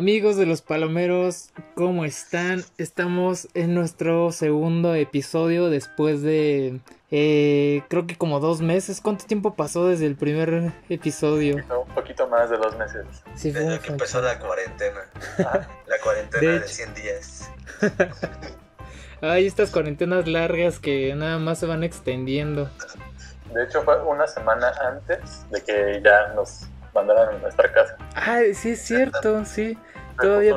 Amigos de los Palomeros, ¿cómo están? Estamos en nuestro segundo episodio después de eh, creo que como dos meses. ¿Cuánto tiempo pasó desde el primer episodio? Un poquito más de dos meses. Sí, desde que empezó la cuarentena. la cuarentena de, de 100 días. Hay estas cuarentenas largas que nada más se van extendiendo. De hecho, fue una semana antes de que ya nos mandaran a nuestra casa. Ah, sí, es cierto, sí. Todavía,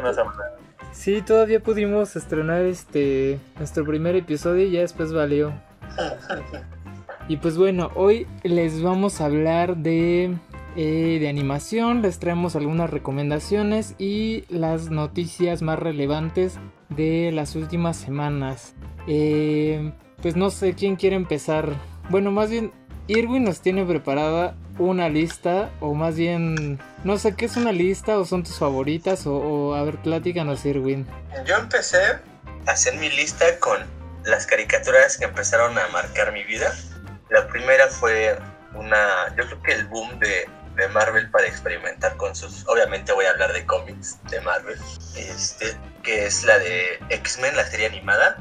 sí, todavía pudimos estrenar este nuestro primer episodio y ya después valió. Y pues bueno, hoy les vamos a hablar de, eh, de animación, les traemos algunas recomendaciones y las noticias más relevantes de las últimas semanas. Eh, pues no sé quién quiere empezar. Bueno, más bien Irwin nos tiene preparada una lista, o más bien, no sé qué es una lista, o son tus favoritas, o, a ver, pláticanos, Irwin. Yo empecé a hacer mi lista con las caricaturas que empezaron a marcar mi vida. La primera fue una, yo creo que el boom de, de Marvel para experimentar con sus, obviamente voy a hablar de cómics de Marvel, este, que es la de X-Men, la serie animada.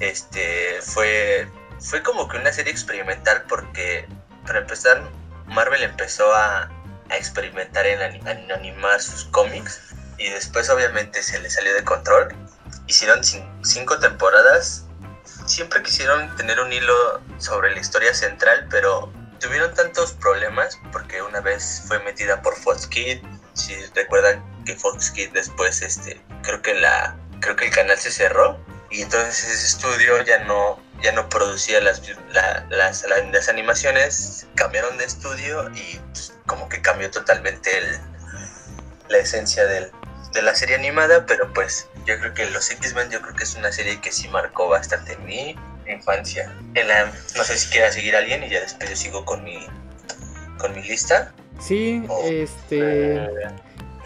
Este, fue fue como que una serie experimental porque, para empezar, Marvel empezó a, experimentar en, animar sus cómics y después obviamente se le salió de control. Hicieron cinco temporadas. Siempre quisieron tener un hilo sobre la historia central, pero tuvieron tantos problemas porque una vez fue metida por Fox Kid. Si recuerdan que Fox Kid después, este, creo que la, creo que el canal se cerró y entonces ese estudio ya no ya no producía las, las, las, animaciones, cambiaron de estudio y pues, como que cambió totalmente el, la esencia del, de la serie animada, pero pues yo creo que Los X-Men yo creo que es una serie que sí marcó bastante mi infancia. En la, no sé si quiera seguir alguien y ya después yo sigo con mi, con mi lista. Sí, este...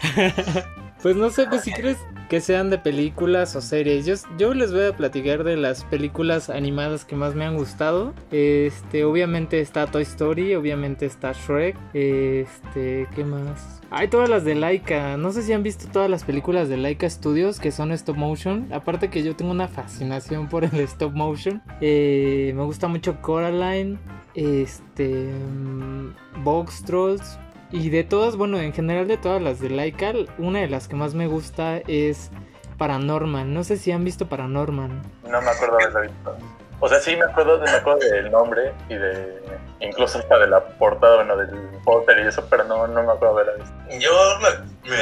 pues no sé, pues si quieres que sean de películas o series. Yo, yo les voy a platicar de las películas animadas que más me han gustado. Este, obviamente está Toy Story, obviamente está Shrek. Este, ¿qué más? Hay todas las de Laika. No sé si han visto todas las películas de Laika Studios que son stop motion. Aparte que yo tengo una fascinación por el stop motion. Eh, me gusta mucho Coraline. Este. Mm, Box Trolls. Y de todas, bueno, en general de todas las de Laika, una de las que más me gusta es Paranorman. No sé si han visto Paranorman. No me acuerdo de haberla visto. O sea, sí me acuerdo, me acuerdo del nombre y de incluso hasta de la portada, bueno, del póster y eso, pero no, no me acuerdo de haberla visto. Yo me,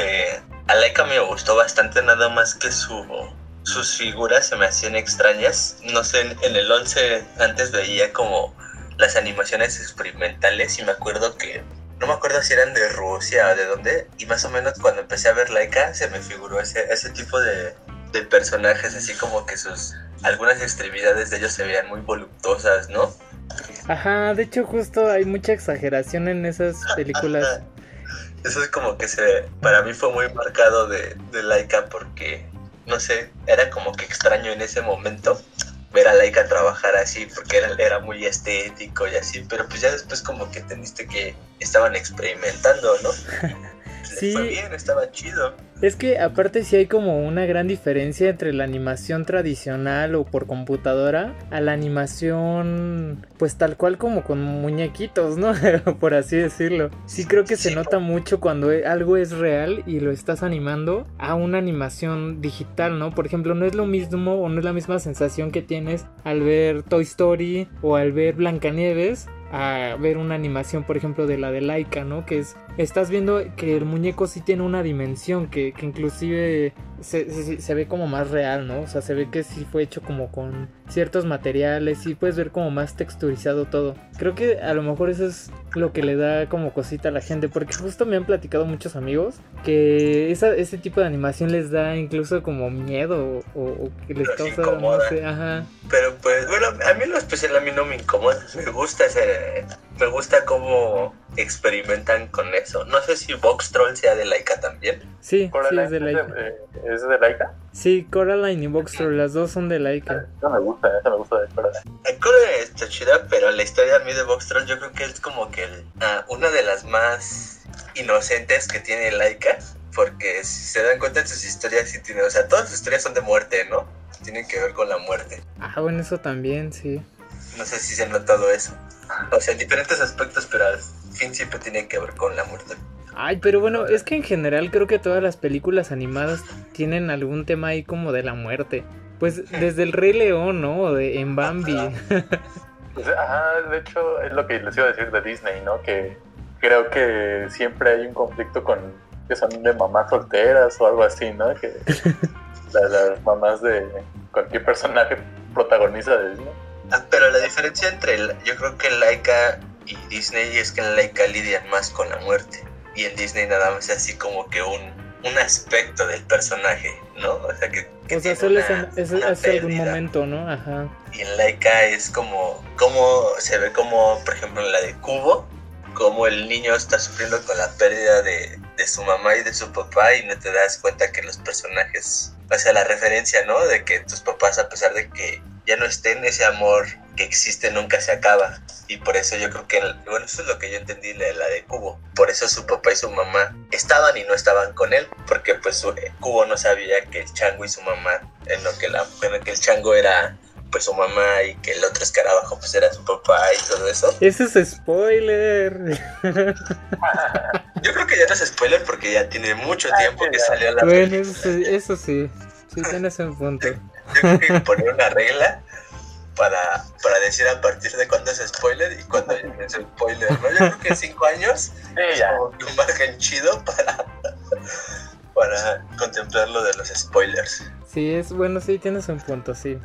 a Laika me gustó bastante nada más que su sus figuras se me hacían extrañas. No sé, en el 11 antes veía como las animaciones experimentales y me acuerdo que no me acuerdo si eran de Rusia o de dónde, y más o menos cuando empecé a ver Laika se me figuró ese, ese tipo de, de personajes, así como que sus algunas extremidades de ellos se veían muy voluptuosas, ¿no? Ajá, de hecho justo hay mucha exageración en esas películas. Eso es como que se, para mí fue muy marcado de, de Laika porque, no sé, era como que extraño en ese momento ver a Laika trabajar así porque era, era muy estético y así, pero pues ya después como que entendiste que estaban experimentando, ¿no? sí. fue bien, estaba chido. Es que aparte sí hay como una gran diferencia entre la animación tradicional o por computadora a la animación pues tal cual como con muñequitos, ¿no? por así decirlo. Sí creo que se nota mucho cuando e, algo es real y lo estás animando a una animación digital, ¿no? Por ejemplo, no es lo mismo o no es la misma sensación que tienes al ver Toy Story o al ver Blancanieves a ver una animación, por ejemplo, de la de Laika, ¿no? Que es, estás viendo que el muñeco sí tiene una dimensión, que, que inclusive se, se, ve como más real, ¿no? O sea, se ve que sí fue hecho como con ciertos materiales y puedes ver como más texturizado todo. Creo que a lo mejor eso es lo que le da como cosita a la gente, porque justo me han platicado muchos amigos que esa, ese tipo de animación les da incluso como miedo o, que les causa, no sé, ajá. Pero pues, bueno, a mí lo especial a mí no me incomoda, me gusta ese, me gusta cómo experimentan con eso. No sé si Box Troll sea de Laika también. Sí, sí es de Laika. ¿Es de Laika? Sí, Coraline y Box Troll, las dos son de Laika. No me gusta, esa me gusta de Coraline. Coraline está chida, pero la historia a mí de Box Troll yo creo que es como que ah, una de las más inocentes que tiene Laika porque si se dan cuenta de sus historias, sí tiene, o sea, todas sus historias son de muerte, ¿no? Tienen que ver con la muerte. Ah, bueno, eso también, sí. No sé si se ha notado eso. O sea, en diferentes aspectos, pero al fin siempre tiene que ver con la muerte. Ay, pero bueno, es que en general creo que todas las películas animadas tienen algún tema ahí como de la muerte. Pues desde el Rey León, ¿no? O de, en Bambi. Pues, ajá, de hecho, es lo que les iba a decir de Disney, ¿no? Que creo que siempre hay un conflicto con que son de mamás solteras o algo así, ¿no? Que la- las mamás de cualquier personaje protagoniza de Disney. Pero la diferencia entre, el- yo creo que Laika y Disney es que en Laika lidian más con la muerte. Y en Disney nada más es así como que un, un aspecto del personaje, ¿no? O sea, que... que O sea, solo es, una- en- es, una es algún momento, ¿no? Ajá. Y en Laika es como, como se ve como, por ejemplo, en la de Cubo, como el niño está sufriendo con la pérdida de, de su mamá y de su papá y no te das cuenta que los personajes, o sea, la referencia, ¿no? De que tus papás, a pesar de que ya no estén, ese amor que existe nunca se acaba. Y por eso yo creo que, bueno, eso es lo que yo entendí de la de Cubo. Por eso su papá y su mamá estaban y no estaban con él, porque pues su- Cubo no sabía que el chango y su mamá, en lo que, la, en lo que el chango era pues su mamá y que el otro escarabajo pues era su papá y todo eso. Ese es spoiler. Yo creo que ya no es spoiler porque ya tiene mucho Ah, tiempo que salió la bueno, película. eso sí, eso sí. Sí, tienes un punto. Yo creo que poner una regla para, para decir a partir de cuándo es spoiler y cuándo es spoiler, ¿no? Yo creo que cinco años Sí, es como un margen chido para, para contemplar lo de los spoilers. Sí, es bueno, sí, tienes un punto, sí.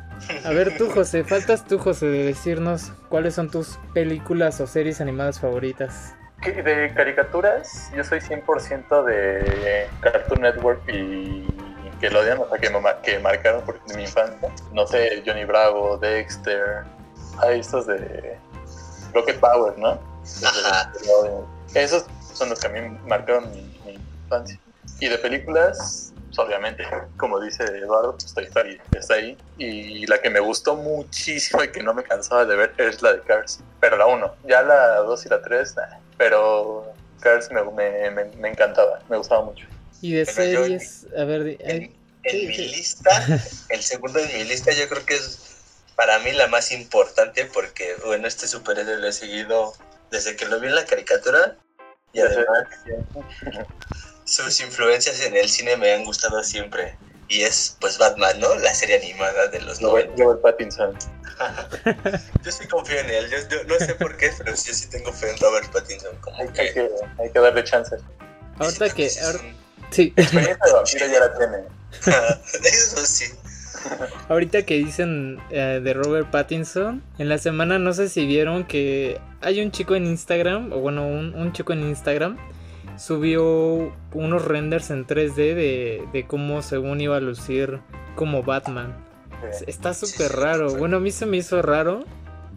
A ver tú, José, faltas tú, José, de decirnos cuáles son tus películas o series animadas favoritas. De caricaturas, yo soy 100% de Cartoon Network y que lo odian, o sea, que, me que marcaron por mi infancia. No sé, Johnny Bravo, Dexter, hay estos de Rocket Power, ¿no? Esos son los que a mí marcaron mi, mi infancia. Y de películas, pues, obviamente, como dice Eduardo, pues Toy Story está ahí. Y la que me gustó muchísimo y que no me cansaba de ver es la de Cars. Pero la 1, ya la 2 y la 3, pero Cars me, me, me, me encantaba, me gustaba mucho. Y de yo- series, a ver, En, en mi lista, el segundo en mi lista yo creo que es para mí la más importante porque, bueno, este superhéroe lo he seguido desde que lo vi en la caricatura y además sus influencias en el cine me han gustado siempre. Y es, pues, Batman, ¿no? La serie animada de los 90. Robert, Pattinson. Yo sí confío en él. Yo, yo no sé por qué, pero yo sí tengo fe en Robert Pattinson. Como Hay, que... que, hay que darle chance. ahorita que, es ahor- sí, Experiencia de vampiro ya la tiene. Eso sí. ahorita que dicen eh, de Robert Pattinson, en la semana no sé si vieron que hay un chico en Instagram, o bueno, un, un chico en Instagram subió unos renders en 3D de, de cómo según iba a lucir como Batman. Sí. Está súper raro. Bueno, a mí se me hizo raro.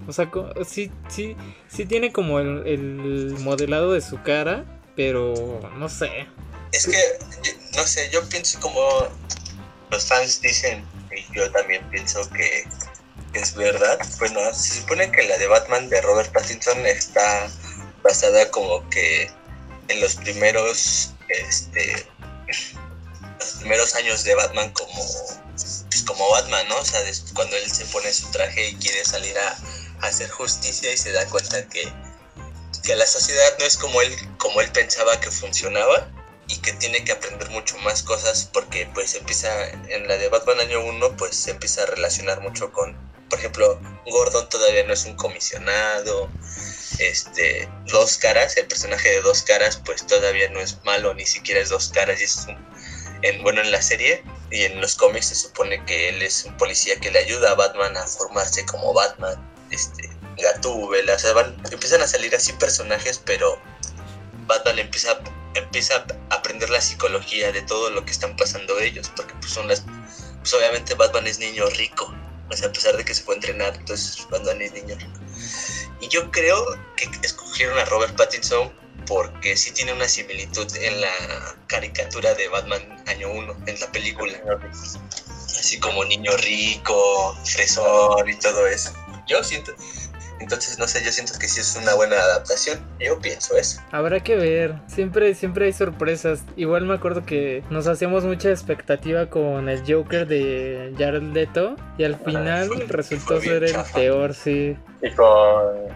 O sea, sí, sí, sí tiene como el, el modelado de su cara, pero no sé. Es que, no sé, yo pienso como los fans dicen, y yo también pienso que es verdad. Bueno, se supone que la de Batman de Robert Pattinson está basada como que en los primeros, este, los primeros años de Batman como, pues como Batman, ¿no? O sea, cuando él se pone su traje y quiere salir a, a hacer justicia y se da cuenta que, que la sociedad no es como él, como él pensaba que funcionaba y que tiene que aprender mucho más cosas porque pues empieza en la de Batman año 1 pues se empieza a relacionar mucho con por ejemplo Gordon todavía no es un comisionado este dos caras el personaje de dos caras pues todavía no es malo ni siquiera es dos caras y es un, en, bueno en la serie y en los cómics se supone que él es un policía que le ayuda a Batman a formarse como Batman este Gatúbela, o sea, van, empiezan a salir así personajes pero Batman empieza a empieza a aprender la psicología de todo lo que están pasando ellos, porque pues son las, pues obviamente Batman es niño rico, o sea, a pesar de que se fue a entrenar, entonces Batman es niño rico. Y yo creo que escogieron a Robert Pattinson porque sí tiene una similitud en la caricatura de Batman año 1, en la película, así como niño rico, fresón y todo eso. Yo siento, Entonces, no sé, yo siento que sí es una buena adaptación. Yo pienso eso. Habrá que ver. Siempre, siempre hay sorpresas. Igual me acuerdo que nos hacíamos mucha expectativa con el Joker de Jared Leto. Y al final sí, resultó ser el peor, sí. Y con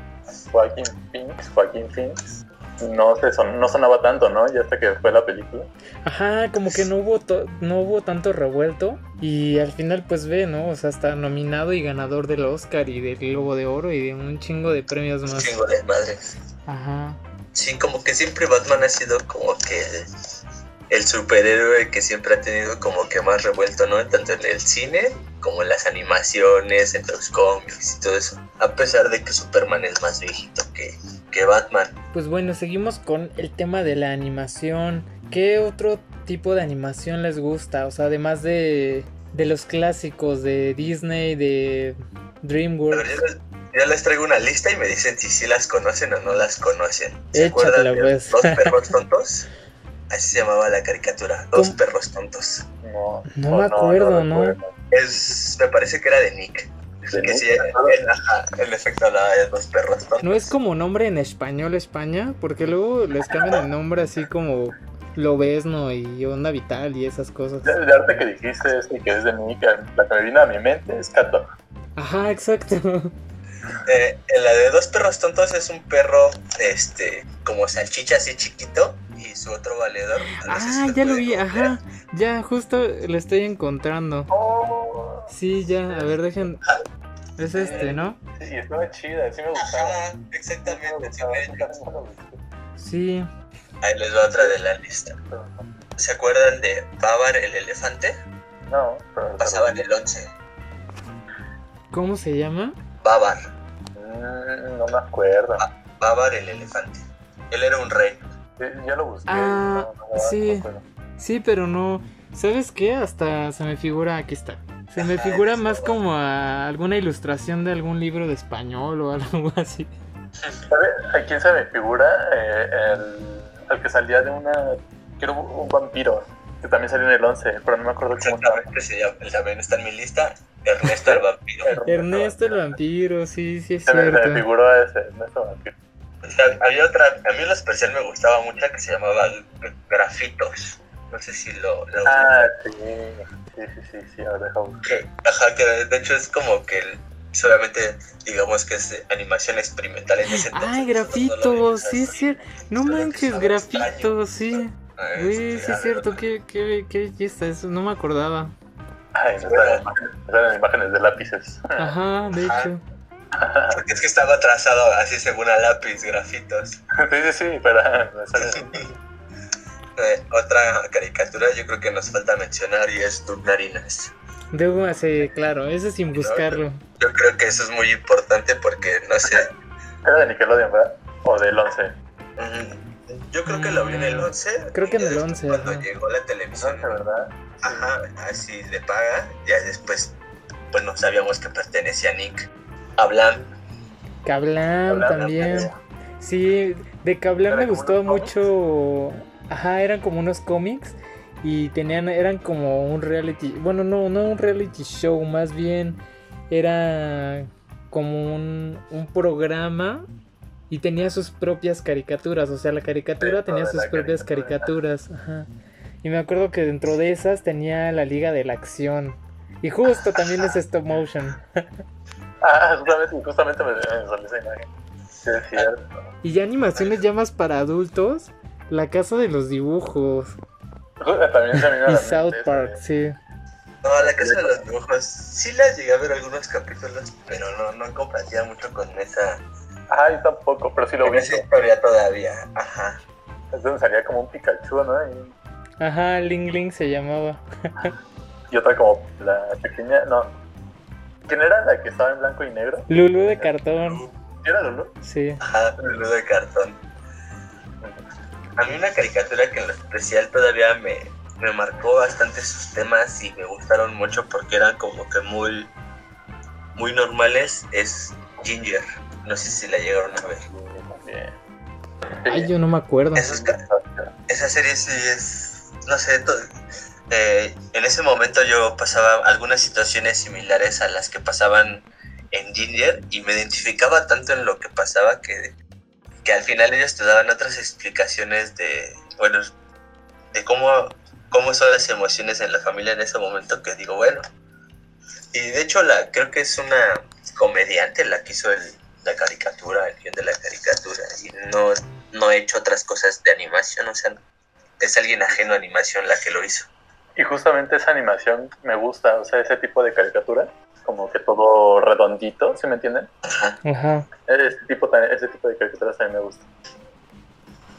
Joaquin Phoenix, Joaquin Phoenix, no, se son, no sonaba tanto, ¿no? Ya hasta que fue la película. Ajá, como que no hubo, to- no hubo tanto revuelto. Y al final, pues ve, ¿no? O sea, está nominado y ganador del Oscar y del Globo de Oro y de un chingo de premios Un más. chingo de madres. Ajá. Sí, como que siempre Batman ha sido como que el, el superhéroe que siempre ha tenido como que más revuelto, ¿no? Tanto en el cine como en las animaciones, en los cómics y todo eso. A pesar de que Superman es más viejito que, que Batman. Pues bueno, seguimos con el tema de la animación. ¿Qué otro tipo de animación les gusta? O sea, además de, de los clásicos de Disney, de A ver, DreamWorks. yo les, yo les traigo una lista y me dicen si sí las conocen o no las conocen. ¿Se Échatela, acuerdan de pues. Dos perros tontos? Así se llamaba la caricatura, Dos ¿Cómo? perros tontos. No, No me acuerdo, ¿no? Es, me parece que era de Nick. Ajá, en efecto hablaba de dos perros tontos. ¿No es como nombre en español España? Porque luego les cambian el nombre así como Lobesno y Onda Vital y esas cosas. De, de arte que dijiste es que es de mí, que la que me vino a mi mente es Cat Dog. Ajá, exacto. Eh, en la de dos perros tontos es un perro, este, como salchicha así chiquito y su otro valedor. no sé si Ah, ya lo vi, ajá. Ya, justo lo estoy encontrando. Oh, Sí, ya, a ver, dejen. Es este, ¿no? sí, estaba chida, sí me gustaba. Ajá, me exactamente. sí, gustaba, me gustaba. Sí. Ahí les va otra de la lista. ¿Se acuerdan de Babar el elefante? No, pero Pasaba en el 11. ¿Cómo se llama? Babar, Mm, no me acuerdo. Babar el elefante. Él era un rey. Sí, ya lo busqué. Ah, no, no, no sí. Sí, pero no. ¿Sabes qué? Hasta se me figura. Aquí está. Se me figura más como a alguna ilustración de algún libro de español o algo así. ¿Sabe a quién se me figura? Eh, el, el que salía de una. Quiero un vampiro. Que también salió en el 11, pero no me acuerdo cómo estaba. Exactamente, se llama, él también está en mi lista. Ernesto el vampiro. Ernesto el vampiro, sí, sí es Se me, se me cierto. figuró a ese, Ernesto Vampiro. O sea, había otra, a mí en lo especial me gustaba mucho que se llamaba Grafitos. No sé si lo, lo Ah, sí. Sí, sí, sí, sí, ahora deja buscar. Ajá, que de hecho es como que el- solamente digamos que es animación experimental en ese entonces. Ay, nosotros no sí cierto. No manches, estaba grafitos, sí. Güey, sí es cierto, qué, qué, qué belleza, eso no me acordaba. Ay, salen imágenes, de lápices. Ajá, de Ajá. hecho. Porque es que estaba trazado así según a lápiz, grafitos. Sí, sí, sí, salen. Eh, otra caricatura yo creo que nos falta mencionar y es Narinas. Debo sí, claro, eso sin buscarlo. Yo creo que eso es muy importante porque, no sé, Era de Nickelodeon, ¿verdad? O del 11. mm, yo creo que lo vi en el 11. Creo que en el después 11, Cuando ajá. llegó la El televisión, 11, ¿verdad? ajá, así de paga, ya después, pues no sabíamos que pertenecía a Nick. Hablan, Cablam también. Sí, de Cablam ¿Era me gustó mucho. Ajá, eran como unos cómics y tenían, eran como un reality, bueno, no, no un reality show, más bien era como un, un programa y tenía sus propias caricaturas, o sea, la caricatura tenía sus propias caricatura. caricaturas, ajá. Y me acuerdo que dentro de esas tenía la Liga de la Acción. Y justo también es stop motion. Ah, justamente, justamente me, me salió esa imagen. Sí, es cierto. Y ya animaciones ya más para adultos, La Casa de los Dibujos También y la South Park, sí. no, la casa de los dibujos, sí las llegué a ver algunos capítulos, pero no, no compartía mucho con esa, Ah, yo tampoco, pero sí lo vi. esa historia todavía, ajá. Es donde salía como un Pikachu, ¿no? Y, Ajá, Ling Ling se llamaba. y otra como la pequeña, no. ¿Quién era la que estaba en blanco y negro? Lulu de cartón, ¿Sí ¿Era Lulu? sí. Ajá, Lulu de cartón. A mí una caricatura que en lo especial todavía me, me marcó bastante sus temas y me gustaron mucho porque eran como que muy, muy normales es Ginger. No sé si la llegaron a ver. Ay, yo no me acuerdo. Esos esa serie sí es, no sé, eh, en ese momento yo pasaba algunas situaciones similares a las que pasaban en Ginger y me identificaba tanto en lo que pasaba que, que al final ellos te daban otras explicaciones de, bueno, de cómo, cómo son las emociones en la familia en ese momento que digo, bueno. Y de hecho la creo que es una comediante la que hizo el, la caricatura, el guion de la caricatura, y no, no he hecho otras cosas de animación, o sea, es alguien ajeno a animación la que lo hizo. Y justamente esa animación me gusta, o sea, ese tipo de caricatura, como que todo redondito, ¿sí me entienden? Ajá. Ese tipo, ese tipo de caricaturas también me gusta.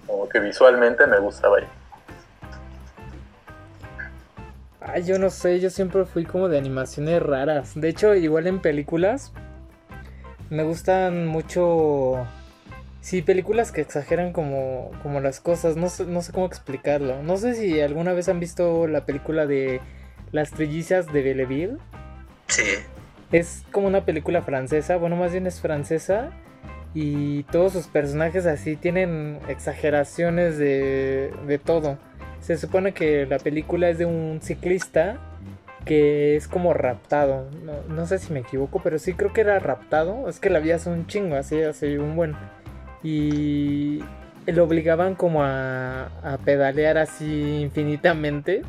Como que visualmente me gusta, vaya. Ay, yo no sé, yo siempre fui como de animaciones raras. De hecho, igual en películas, me gustan mucho... Sí, películas que exageran como, como las cosas, no sé, no sé cómo explicarlo. No sé si alguna vez han visto la película de Las Trillizas de Belleville. Sí, Es como una película francesa, bueno, más bien es francesa. Y todos sus personajes así tienen exageraciones de, de todo. Se supone que la película es de un ciclista que es como raptado. No, no sé si me equivoco, pero sí creo que era raptado. Es que la vi hace un chingo, así, hace un buen. Y lo obligaban como a, a pedalear así infinitamente.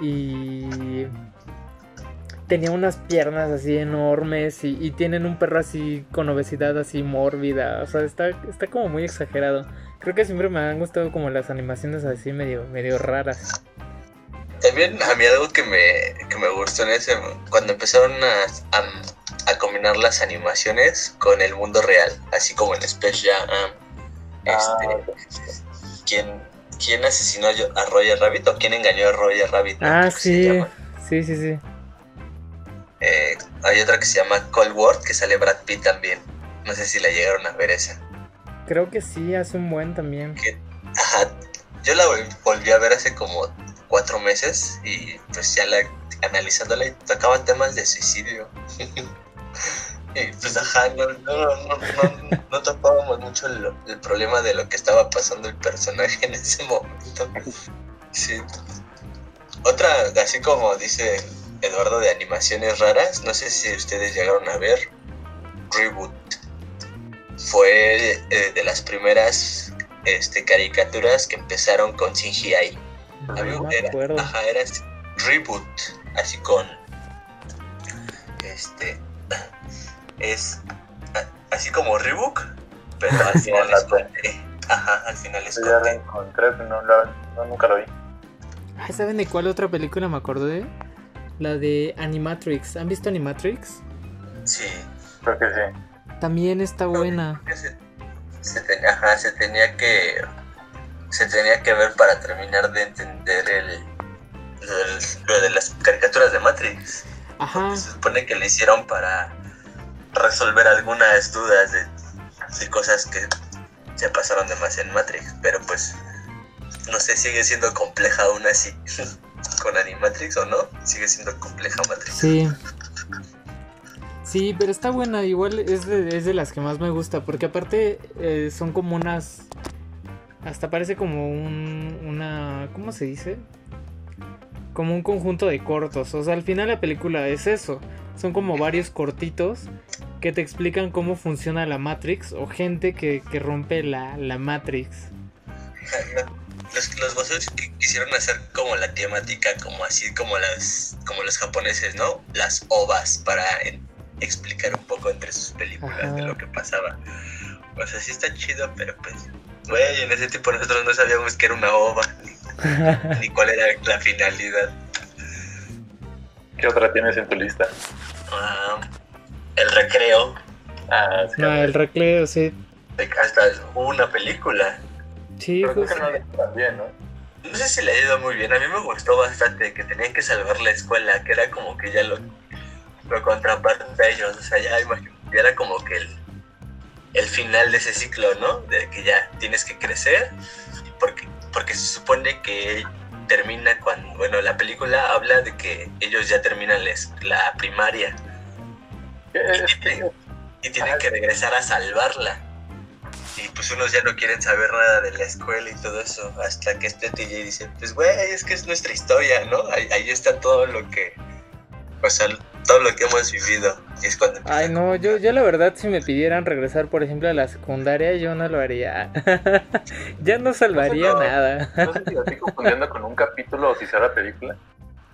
Y tenía unas piernas así enormes y, y tienen un perro así con obesidad así mórbida. O sea, está, está como muy exagerado. Creo que siempre me han gustado como las animaciones así medio, medio raras. También a mí algo que me, que me gustó en ese, cuando empezaron a, a, a combinar las animaciones con el mundo real, así como en Space Jam, este, ¿quién, quién asesinó a Roger Rabbit o quién engañó a Roger Rabbit? Ah, sí. Sí, sí, sí. Eh, hay otra que se llama Cold War, que sale Brad Pitt también. No sé si la llegaron a ver esa. Creo que sí, hace un buen también. Ajá, yo la vol- volví a ver hace como cuatro meses y pues ya la analizándola y tocaba temas de suicidio. y pues ajá, no, no, no, no, no topábamos mucho el, el problema de lo que estaba pasando el personaje en ese momento. Sí. Otra, así como dice Eduardo de animaciones raras, no sé si ustedes llegaron a ver Reboot. Fue eh, de las primeras este, caricaturas que empezaron con CGI. No A mí me era, acuerdo. ajá, era reboot, así con este es así como rebook, pero al final es con T. Ajá, al final es ya la T. encontré, pero no, la- no, nunca lo vi. ¿saben de cuál otra película me acordé? La de Animatrix. ¿Han visto Animatrix? Sí. Creo que sí. También está buena. se, se ten- ajá, se tenía que se tenía que ver para terminar de entender el, el- lo de las caricaturas de Matrix. Ajá. Se supone que lo hicieron para resolver algunas dudas de, de cosas que se pasaron de más en Matrix, pero pues no sé, sigue siendo compleja aún así. Con Animatrix o no, sigue siendo compleja Matrix. Sí. Sí, pero está buena, igual es de, es de las que más me gusta, porque aparte eh, son como unas... Hasta parece como un... una... ¿Cómo se dice? Como un conjunto de cortos, o sea, al final la película es eso, son como varios cortitos que te explican cómo funciona la Matrix o gente que, que rompe la, la Matrix. Los, los voceros que quisieron hacer como la temática, como así como las como los japoneses, ¿no? Las ovas para en- explicar un poco entre sus películas Ajá. de lo que pasaba. O sea, sí está chido, pero pues, güey, en ese tiempo nosotros no sabíamos que era una ova, ni, ni cuál era la finalidad. ¿Qué otra tienes en tu lista? Ah, el recreo, Ah, sí. Ah, el recreo, sí. hasta hubo una película. Sí, Pero creo justo. que no bien, ¿no? No sé si le ha ido muy bien. A mí me gustó bastante que tenían que salvar la escuela, que era como que ya lo, lo contraparte a ellos. O sea, ya, imagino, ya era como que el, el final de ese ciclo, ¿no? De que ya tienes que crecer. Porque, porque se supone que termina cuando. Bueno, la película habla de que ellos ya terminan la, primaria que- y tienen que regresar a salvarla. Y pues unos ya no quieren saber nada de la escuela y todo eso, hasta que este TJ dice, pues güey, es que es nuestra historia, ¿no? Ahí, ahí está todo lo que, o sea, todo lo que hemos vivido. Y es cuando Ay, no, yo, yo la verdad, si me pidieran regresar, por ejemplo, a la secundaria, yo no lo haría. ya no salvaría No sé, no. nada. No sé si lo estoy confundiendo con un capítulo o si será película.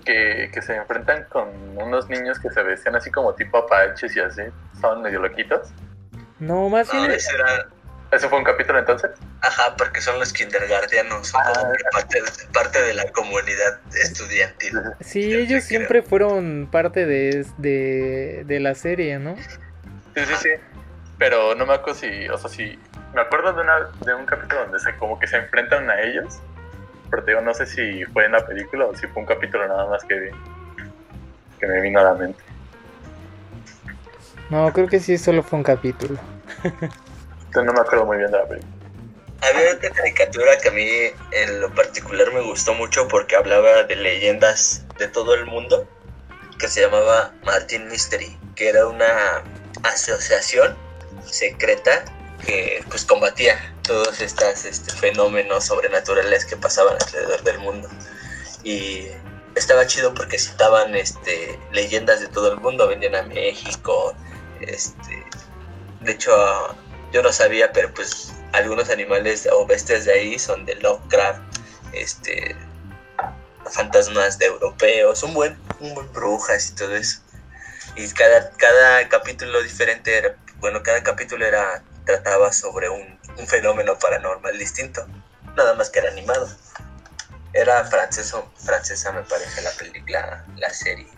Que, que se enfrentan con unos niños que se vestían así como tipo apaches y así. Estaban medio loquitos. No, más No, bien, ese era, ¿Ese fue un capítulo entonces? ajá, porque son los kindergartenos, son Ah, como que parte, parte de la comunidad estudiantil. sí, yo ellos creo. siempre fueron parte de, de, de la serie, ¿no? Sí, sí, sí. Pero no me acuerdo si, o sea, si... Me acuerdo de, una, de un capítulo donde se como que se enfrentan a ellos. Pero te digo, no sé si fue en la película o si fue un capítulo nada más que vi. Que me vino a la mente. No, creo que sí, solo fue un capítulo. No me acuerdo muy bien de la película. Había otra caricatura que a mí en lo particular me gustó mucho porque hablaba de leyendas de todo el mundo, que se llamaba Martin Mystery, que era una asociación secreta que pues combatía todos estos este, fenómenos sobrenaturales que pasaban alrededor del mundo. Y estaba chido porque citaban este, leyendas de todo el mundo, venían a México, este, de hecho yo no sabía, pero pues algunos animales o bestias de ahí son de Lovecraft, este, fantasmas de europeos, un buen, buen brujas y todo eso. Y cada, cada capítulo diferente era, bueno, cada capítulo era, trataba sobre un, un fenómeno paranormal distinto, nada más que era animado. Era franceso, francesa me parece la película, la serie.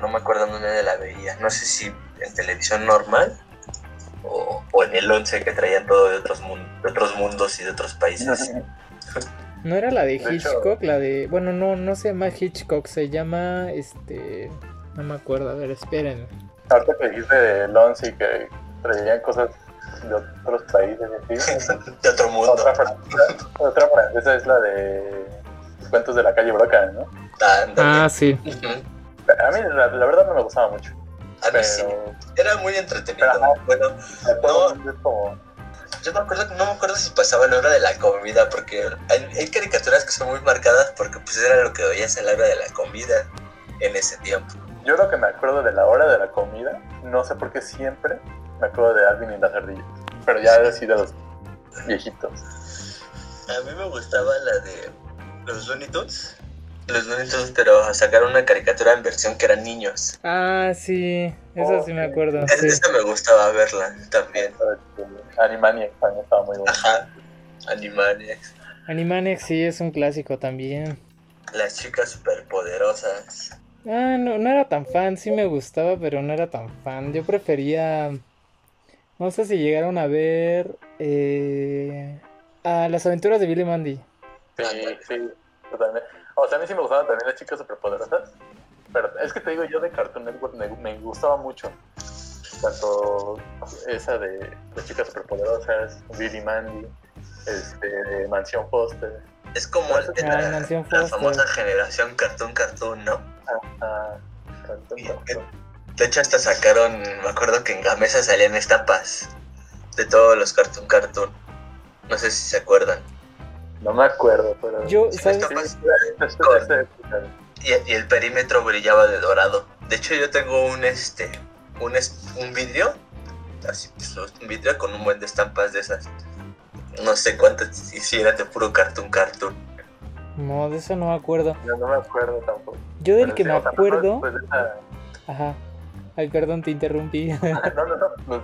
No me acuerdo dónde la veía, no sé si en televisión normal o, o en el 11 que traían todo de otros, mun- de otros mundos y de otros países. ¿No era la de De hecho- Hitchcock? La de... Bueno, no, no se llama Hitchcock, se llama... Este... No me acuerdo, a ver, esperen. Ahorita que dijiste del 11 y que traían cosas de otros países y así. de otro mundo. Otra francesa, otra francesa es la de los cuentos de la calle Broca, ¿no? Ah, sí. A mí la, la verdad no me gustaba mucho. A mí sí, era muy entretenido. Pero. Bueno, como... yo me acuerdo, no me acuerdo si pasaba la hora de la comida, porque hay, hay caricaturas que son muy marcadas porque pues era lo que veías a la hora de la comida en ese tiempo. Yo lo que me acuerdo de la hora de la comida, no sé por qué siempre me acuerdo de Alvin y las ardillas. Pero ya así de los viejitos. A mí me gustaba la de los Looney Tunes. Los Looney Tunes, pero sacaron una caricatura en versión que eran niños. Ah, sí. Eso sí me acuerdo. Es- Sí. Esa me gustaba verla también. Animaniacs también estaba muy bueno. Ajá. Animaniacs. Animaniacs sí es un clásico también. Las chicas superpoderosas. Ah, no, no era tan fan, sí me gustaba, pero no era tan fan. Yo prefería, no sé si llegaron a ver eh, a las aventuras de Billy Mandy. Sí, sí, totalmente. O sea, a mí sí me gustaban también las chicas superpoderosas. Pero es que te digo, yo de Cartoon Network me, me gustaba mucho. Tanto esa de las chicas superpoderosas, Billy Mandy, este, Mansión Foster. Es como Ah, de la, famosa generación Cartoon Cartoon, ¿no? ah, Cartoon Cartoon. De hecho, hasta sacaron, me acuerdo que en Gamesa salían estampas de todos los Cartoon Cartoon. No sé si se acuerdan. No me acuerdo, pero. Yo, ¿sabes? Y, y el perímetro brillaba de dorado. De hecho, yo tengo un este un, es- un vidrio, así pues, un vidrio con un buen de estampas de esas. No sé cuántas hicieran de puro Cartoon Cartoon. No, de eso no me acuerdo. Yo no me acuerdo tampoco. Yo del Pero que me acuerdo, esa- ajá. Ay, perdón, te interrumpí. No, no, no, nos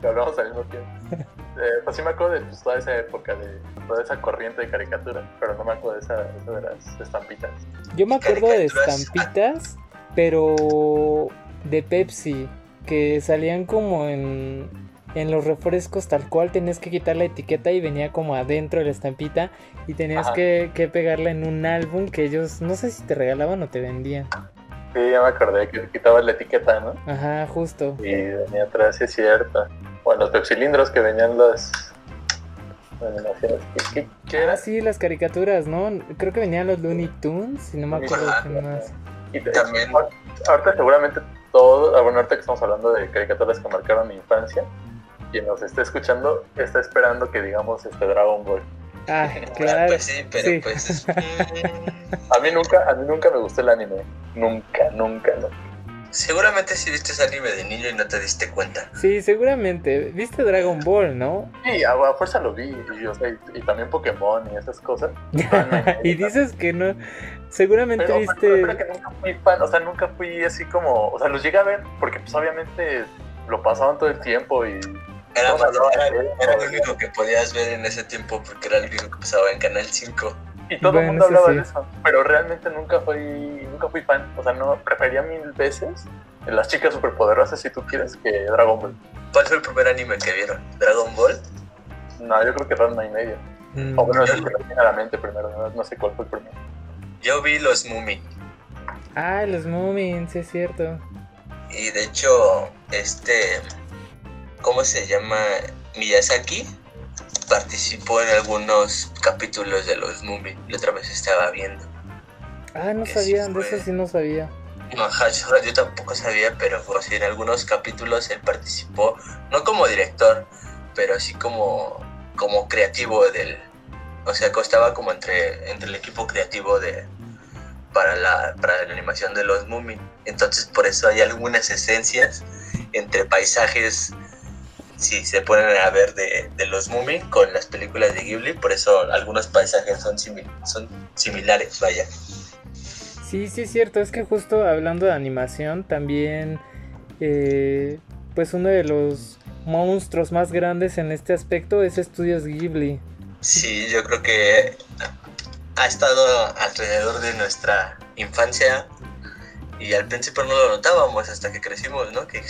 que hablamos al mismo tiempo. Eh, pues sí me acuerdo de pues, toda esa época, de toda esa corriente de caricatura, pero no me acuerdo de esa, esa de las estampitas. Yo me acuerdo de Caricaturas. estampitas, pero de Pepsi, que salían como en, en los refrescos tal cual, tenías que quitar la etiqueta y venía como adentro de la estampita y tenías que, que pegarla en un álbum que ellos, no sé si te regalaban o te vendían. Sí, ya me acordé que quitabas la etiqueta, ¿no? Ajá, justo. Y venía atrás, sí es cierto. O en los pepsilindros que venían las animaciones. ¿Qué, qué, qué Ah, era? sí, las caricaturas, ¿no? Creo que venían los Looney Tunes, y no me acuerdo qué más. Y También. Ahorita seguramente todo, ah, bueno, ahorita que estamos hablando de caricaturas que marcaron mi infancia, quien nos esté escuchando está esperando que digamos este Dragon Ball. Ah, Ah, claro. pues sí, pero sí. pues es- A mí nunca, a mí nunca me gustó el anime. Nunca, nunca, no. Seguramente sí viste ese anime de niño y no te diste cuenta. Sí, seguramente. ¿Viste Dragon Ball, no? Sí, a, a fuerza lo vi. Y, o sea, y, y también Pokémon y esas cosas. y dices que no. Seguramente Pero, viste. pero creo que nunca fui fan, o sea, nunca fui así como, o sea, los llegué a ver porque pues obviamente lo pasaban todo el tiempo y Era, No, era- lo único que podías ver en ese tiempo porque era lo único que pasaba en Canal 5. Y todo Bueno, el mundo hablaba sí. de eso, pero realmente nunca fui, nunca fui fan. O sea, no prefería mil veces las chicas superpoderosas, si tú quieres, que Dragon Ball. ¿Cuál fue el primer anime que vieron? ¿Dragon Ball? No, yo creo que Ranma y medio. Mm, O bueno, es el que me viene a la mente primero, no, no sé cuál fue el primero. Yo vi los Mumi. Ah, los Moomins, sí es cierto. Y de hecho, este. ¿Cómo se llama? Miyazaki participó en algunos capítulos de los Mumi. La otra vez estaba viendo. Ah, no sabía, sí de eso sí no sabía. No, yo, tampoco sabía, pero pues, en algunos capítulos él participó, no como director, pero así como, como creativo del... O sea, costaba como entre, entre el equipo creativo de para la, para la animación de los Mumi. Entonces por eso hay algunas esencias entre paisajes, si se ponen a ver de, de los Mumi con las películas de Ghibli, por eso algunos paisajes son, simi- son similares, vaya. Sí, sí es cierto, es que justo hablando de animación, también, eh, pues uno de los monstruos más grandes en este aspecto es Estudios Ghibli. Sí, yo creo que ha estado alrededor de nuestra infancia y al principio no lo notábamos hasta que crecimos, ¿no? Que,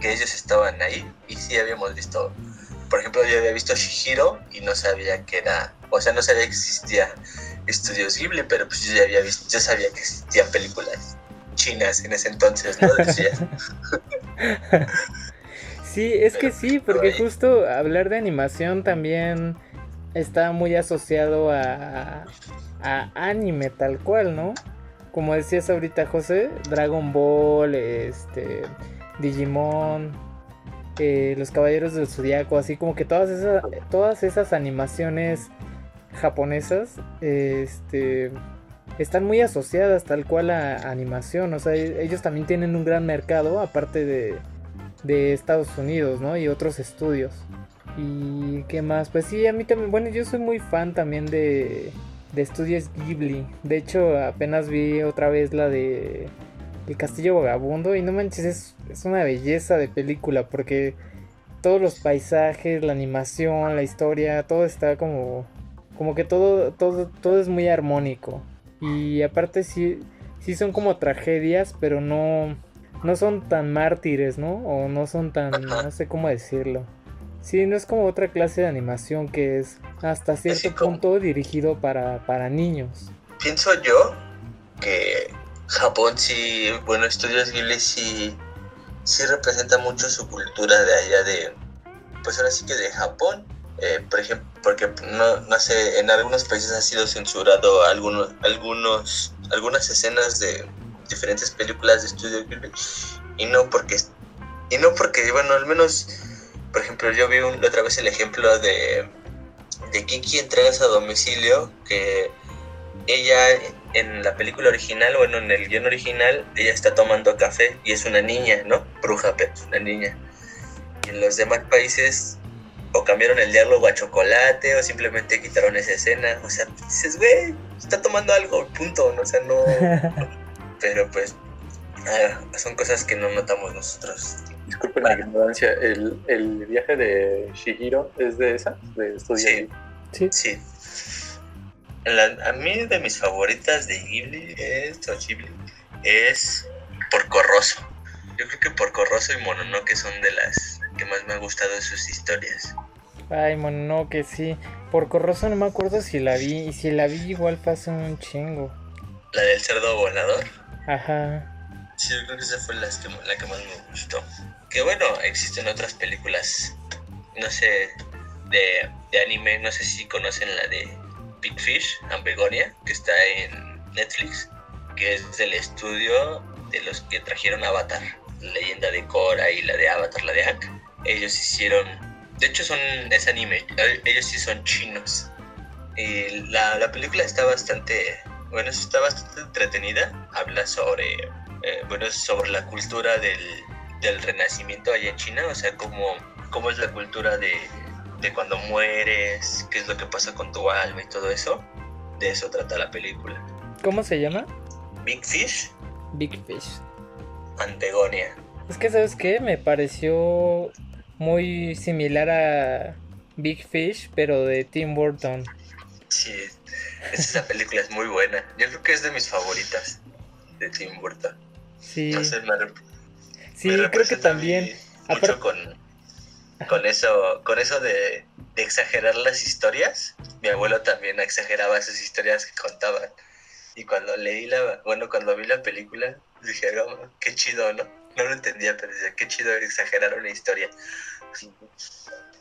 que, ellos estaban ahí y sí habíamos visto, por ejemplo, yo había visto Shihiro y no sabía que era, o sea, no sabía que existía Estudios Ghibli, pero pues yo ya había visto, yo sabía que existían películas chinas en ese entonces, ¿no? Sí, es que sí, porque Ahí. justo hablar de animación también está muy asociado a, a anime tal cual, ¿no? Como decías ahorita, José, Dragon Ball, este, Digimon, eh, Los Caballeros del Zodiaco, así como que todas esas, todas esas animaciones japonesas, este, están muy asociadas tal cual a animación, o sea, e- ellos también tienen un gran mercado, aparte de, de Estados Unidos, ¿no? Y otros estudios. ¿Y qué más? Pues sí, a mí también, bueno, yo soy muy fan también de, de estudios Ghibli. De hecho, apenas vi otra vez la de El Castillo Vagabundo y no manches, es, es una belleza de película porque todos los paisajes, la animación, la historia, todo está como como que todo todo todo es muy armónico. Y aparte sí sí son como tragedias, pero no no son tan mártires, ¿no? O no son tan no sé cómo decirlo. Sí, no es como otra clase de animación que es hasta cierto punto dirigido para, para niños. pienso yo que Japón sí, bueno, Estudios Ghibli sí, sí representa mucho su cultura de allá de, pues ahora sí que de Japón. Eh, por ejemplo, porque no, no sé, en algunos países ha sido censurado algunos, algunos, algunas escenas de diferentes películas de Estudios Ghibli y no porque, y no porque, bueno, al menos, por ejemplo, yo vi un- otra vez el ejemplo de, de Kiki entregas a domicilio que ella en la película original, bueno, en el guion original, ella está tomando café y es una niña, ¿no? Bruja, pero es una niña. Y en los demás países o cambiaron el diálogo a chocolate o simplemente quitaron esa escena. O sea, dices, güey, está tomando algo, punto. ¿no? O sea, no... Pero pues ah, son cosas que no notamos nosotros. Disculpen la ignorancia, el, el viaje de Shihiro es de esa, de estudiar. Sí. Sí. Sí. La- a mí de mis favoritas de Ghibli es, o Ghibli, es Porco Rosso. Yo creo que Porco Rosso y Mononoke son de las que más me han gustado de sus historias. Ay, mono, que sí. Por Corroso no me acuerdo si la vi. Y si la vi, igual hace un chingo. La del cerdo volador, Ajá. sí, yo creo que esa fue las que- la que más me gustó. Que bueno, existen otras películas, no sé, de, de anime, no sé si conocen la de Big Fish and Begonia, que está en Netflix, que es del estudio de los que trajeron Avatar, leyenda de Korra y la de Avatar, la de Hank. Ellos hicieron, de hecho son, es anime, ellos sí son chinos. Y la, la película está bastante, bueno, está bastante entretenida, habla sobre eh, bueno, sobre la cultura del, del renacimiento allá en China, o sea, cómo, cómo es la cultura de, de cuando mueres, qué es lo que pasa con tu alma y todo eso. De eso trata la película. ¿Cómo se llama? Big Fish, Big Fish. Antegonia. Es que, ¿sabes qué? Me pareció muy similar a Big Fish, pero de Tim Burton. Sí, esa película es muy buena. Yo creo que es de mis favoritas de Tim Burton. Sí, No sé, me, sí me creo que también. Mucho con, con eso, con eso de, de exagerar las historias. Mi abuelo también exageraba esas historias que contaban. Y cuando leí la, bueno, cuando vi la película, dije, "Oh, qué chido, ¿no? No lo entendía, pero decía, qué chido exagerar una historia.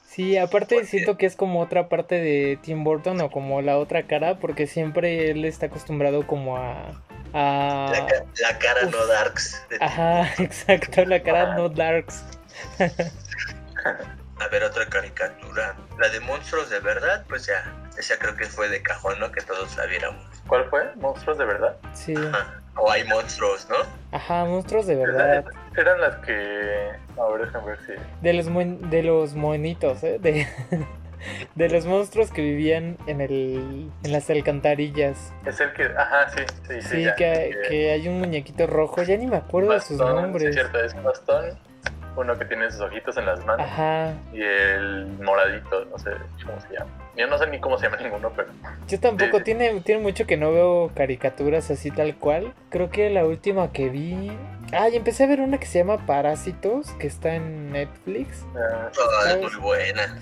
Sí, aparte siento que es como otra parte de Tim Burton o como la otra cara, porque siempre él está acostumbrado como a... a... La, ca- la cara Uf. no darks. Ajá, exacto, la cara no darks. A ver, otra caricatura. La de monstruos de verdad, pues ya, esa creo que fue de cajón, ¿no? Que todos la viéramos. ¿Cuál fue? ¿Monstruos de verdad? Sí, Ajá. O hay monstruos, ¿no? ajá, monstruos de verdad. Eran las que. A ver, déjame ver si. De los, mon- de los monitos, ¿eh? De, de los monstruos que vivían en, el, en las alcantarillas. Es el que. Ajá, sí, sí, sí. Sí, ya. que, que hay un muñequito rojo, ya ni me acuerdo de sus sí, nombres. es cierto, es Bastón. Uno que tiene sus ojitos en las manos. Ajá, Y el moradito, no sé cómo se llama. Yo no sé ni cómo se llama ninguno, pero. yo tampoco, Sí, sí. tiene, tiene mucho que no veo caricaturas así tal cual. Creo que la última que vi... Ah, y empecé a ver una que se llama Parásitos, que está en Netflix. ah, Oh, es muy buena.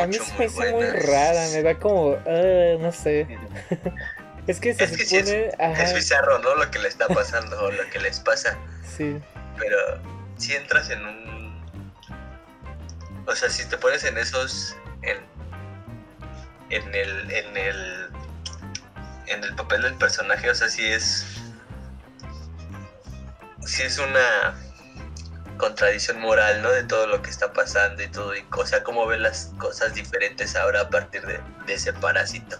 A mí se me hizo muy rara, me da como... ah, no sé. Es que se Es que sí. Es Ajá, bizarro, ¿no? Lo que le está pasando o lo que les pasa. sí. Pero si entras en un. O sea, si te pones en esos. En, en el. En el. En el papel del personaje, o sea, si es. Si es una contradicción moral, ¿no? De todo lo que está pasando y todo. Y, o sea, cómo ve las cosas diferentes ahora a partir de, ese parásito.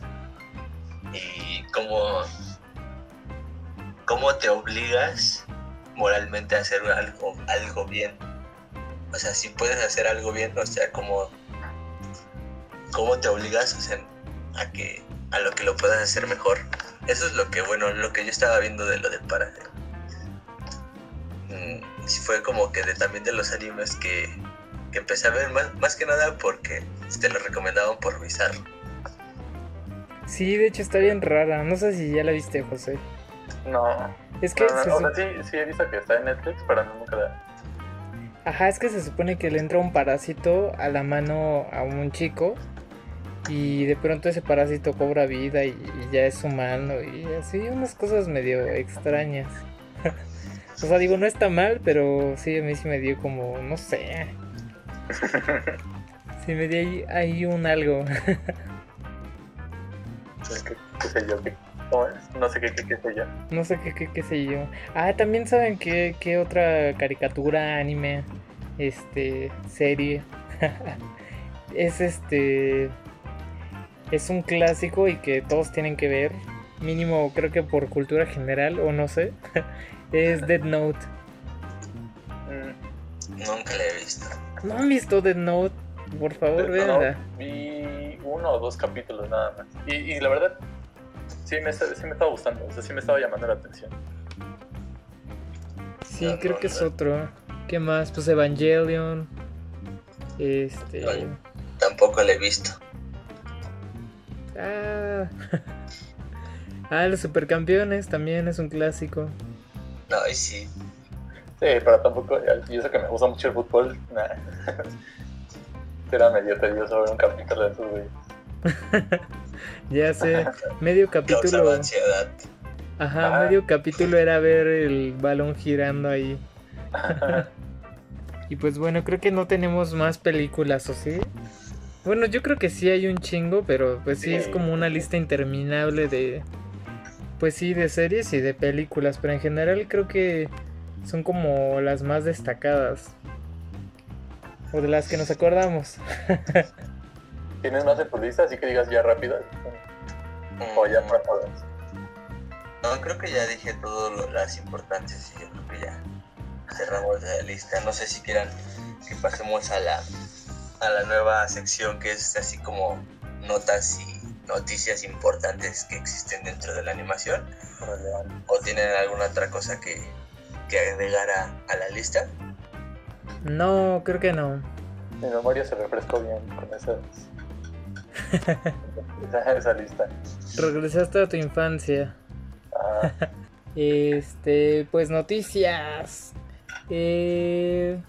Y cómo. cómo te obligas moralmente a hacer algo, algo bien. O sea, si puedes hacer algo bien, o sea, como cómo te obligas o sea, a que a lo que lo puedas hacer mejor. Eso es lo que bueno, lo que yo estaba viendo de lo de para mm, fue como que de, también de los animes que, que empecé a ver más, más que nada porque te lo recomendaban por bizarro. Sí, de hecho está bien rara. No sé si ya la viste, José. no. Es que No, no, se o sup- sea, sí, sí he visto que está en Netflix, pero no nunca la. Ajá, es que se supone que le entra un parásito a la mano a un chico y de pronto ese parásito cobra vida y, y ya es humano y así unas cosas medio extrañas. o sea, digo, no está mal, pero sí, a mí sí me dio como, no sé. Sí, me dio ahí, ahí un algo. ¿Qué, qué sé yo? ¿Qué, ¿Cómo es? No sé qué, qué, qué sé yo. No sé qué, qué, qué sé yo. Ah, también saben qué, qué otra caricatura, anime, este, serie. es este. Es un clásico y que todos tienen que ver. Mínimo, creo que por cultura general, o no sé. es Dead Note. Mm, Nunca la he visto. ¿No han visto Dead Note? Por favor, véanla. Vi uno o dos capítulos nada más. Y, y la verdad, sí me, sí me estaba gustando, o sea, sí me estaba llamando la atención. Sí, No, creo no, que es no. otro. ¿Qué más? Pues Evangelion. Este. Tampoco la he visto. Ah. ah, los supercampeones también es un clásico. Ay, sí. Sí, pero tampoco, y eso que me gusta mucho el fútbol, nada. Era medio tedioso ver un capítulo de esos, güey. Ya sé, medio capítulo. ansiedad. Ajá, medio capítulo era ver el balón girando ahí. Y pues bueno, creo que no tenemos más películas, ¿o sí? Bueno, yo creo que sí hay un chingo, pero pues sí es Sí. como una lista interminable de. Pues sí, de series y de películas, pero en general creo que son como las más destacadas. O de las que nos acordamos. ¿Tienes más en tu lista? Así que digas ya rápido. O ya para todas. No, creo que ya dije todas las importantes y yo creo que ya cerramos la lista. No sé si quieran que pasemos a la, a la nueva sección que es así como notas y noticias importantes que existen dentro de la animación. ¿O tienen alguna otra cosa que, que agregar a, a la lista? No, creo que no. Mi memoria se refrescó bien con esas, esa, lista. Regresaste a tu infancia. Ah, Este, pues noticias. Eh,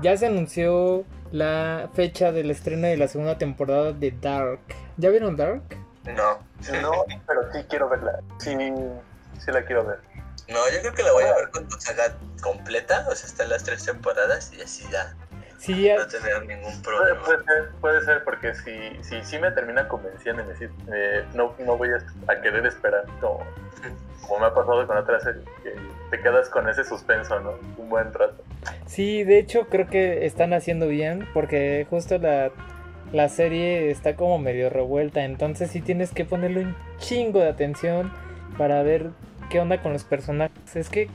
ya se anunció la fecha del estreno de la segunda temporada de Dark. ¿Ya vieron Dark? No. no, pero sí quiero verla. Sí, sí la quiero ver. No, yo creo que la voy a ver cuando se haga completa, o sea, están las tres temporadas y así ya Sí, ya, no tener ningún Puede, problema. puede ser, puede ser, porque si, si, si me termina convenciendo y me decir, eh, no, no voy a, a querer esperar como, como me ha pasado con otras series, que te quedas con ese suspenso, ¿no? Un buen rato. sí, de hecho creo que están haciendo bien porque justo la, la serie está como medio revuelta, entonces sí tienes que ponerle un chingo de atención para ver qué onda con los personajes. Es que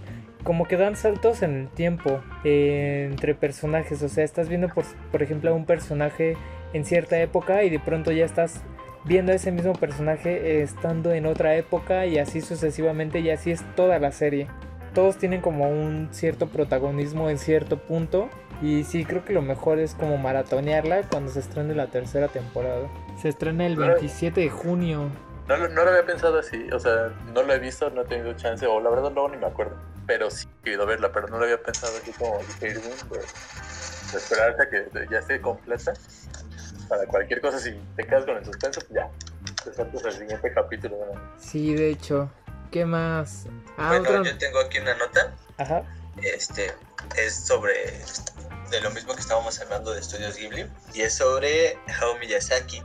como que dan saltos en el tiempo eh, entre personajes, o sea, estás viendo por, por ejemplo a un personaje en cierta época y de pronto ya estás viendo a ese mismo personaje eh, estando en otra época y así sucesivamente y así es toda la serie. Todos tienen como un cierto protagonismo en cierto punto y sí creo que lo mejor es como maratonearla cuando se estrene la tercera temporada. Se estrena el 27 de junio. No, lo- no lo había pensado así, o sea, no lo he visto, no he tenido chance, o la verdad luego ni me acuerdo. Pero sí he querido verla, pero no lo había pensado así como dije Irwin, de, de esperarte a que ya esté completa. Para cualquier cosa, si te quedas con el suspenso, pues ya, te saltas al siguiente capítulo. ¿no? Sí, de hecho. ¿Qué más? Ah, bueno, otra... yo tengo aquí una nota. Ajá. Este es sobre de lo mismo que estábamos hablando de estudios Ghibli y es sobre Hayao Miyazaki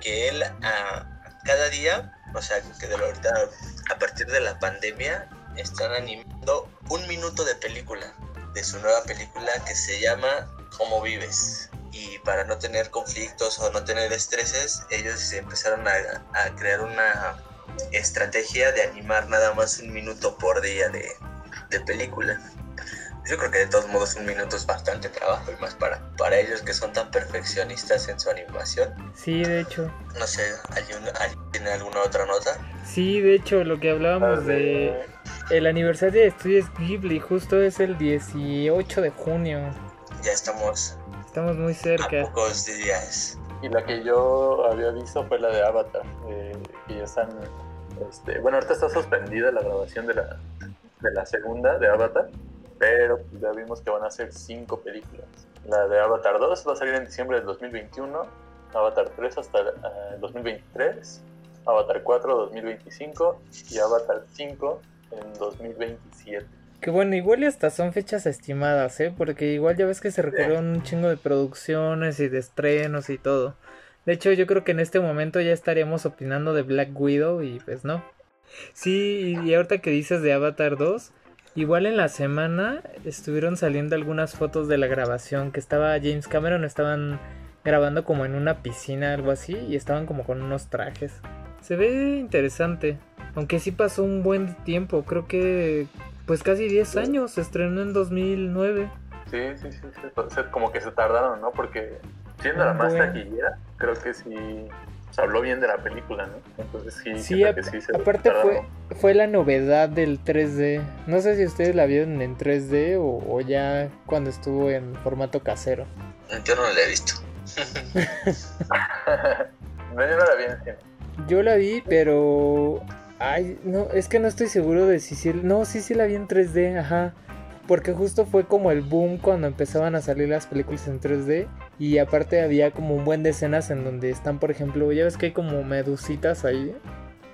que él ah, cada día, o sea, que de ahorita a partir de la pandemia están animando un minuto de película de su nueva película que se llama ¿Cómo vives? Y para no tener conflictos o no tener estreses, ellos empezaron a, a crear una estrategia de animar nada más un minuto por día de, de película. Yo creo que de todos modos un minuto es bastante trabajo y más para, para ellos que son tan perfeccionistas en su animación. Sí, de hecho. No sé, ¿alguien, ¿alguien tiene alguna otra nota? Sí, de hecho, lo que hablábamos de el aniversario de Estudios Ghibli justo es el 18 de junio. Ya estamos Estamos muy a cerca. pocos días. Y la que yo había visto fue la de Avatar, eh, que ya están, este, bueno, ahorita está suspendida la grabación de la, de la segunda de Avatar, pero ya vimos que van a ser cinco películas. La de Avatar 2 va a salir en diciembre del 2021, Avatar 3 hasta el 2023, Avatar 4 2025 y Avatar 5 en 2027. Que bueno, igual y hasta son fechas estimadas, ¿eh? Porque igual ya ves que se recorrieron un chingo de producciones y de estrenos y todo. De hecho, yo creo que en este momento ya estaríamos opinando de Black Widow y pues no. Sí, y ahorita que dices de Avatar 2, igual en la semana estuvieron saliendo algunas fotos de la grabación que estaba James Cameron, estaban grabando como en una piscina, algo así, y estaban como con unos trajes. Se ve interesante, aunque sí pasó un buen tiempo, creo que pues casi 10 años, se estrenó en 2009. Sí, sí, sí, sí, o sea, como que se tardaron, ¿no? Porque siendo la más bueno. taquillera, creo que sí se habló bien de la película, ¿no? Entonces sí, Sí, que sí se aparte fue, fue la novedad del 3D. No sé si ustedes la vieron en 3D o, o ya cuando estuvo en formato casero. Yo no la he visto. no, yo no la vi en cine. Yo la vi, pero... Ay, no, es que no estoy seguro de si sí... No, sí, sí la vi en 3D, ajá. Porque justo fue como el boom cuando empezaban a salir las películas en 3D. Y aparte había como un buen de escenas en donde están, por ejemplo, ya ves que hay como medusitas ahí.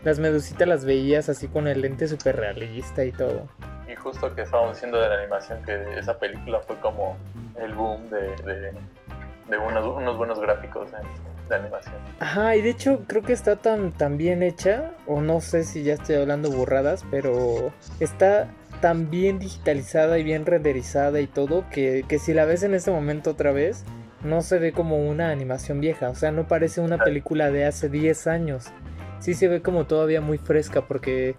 Las medusitas las veías así con el lente súper realista y todo. Y justo que estábamos diciendo de la animación, que esa película fue como el boom de, de, de unos, unos buenos gráficos de, de animación. Ajá, y de hecho creo que está tan, tan bien hecha, o no sé si ya estoy hablando burradas, pero está tan bien digitalizada y bien renderizada y todo, que, que si la ves en este momento otra vez, no se ve como una animación vieja, o sea, no parece una película de hace 10 años. Sí se ve como todavía muy fresca, porque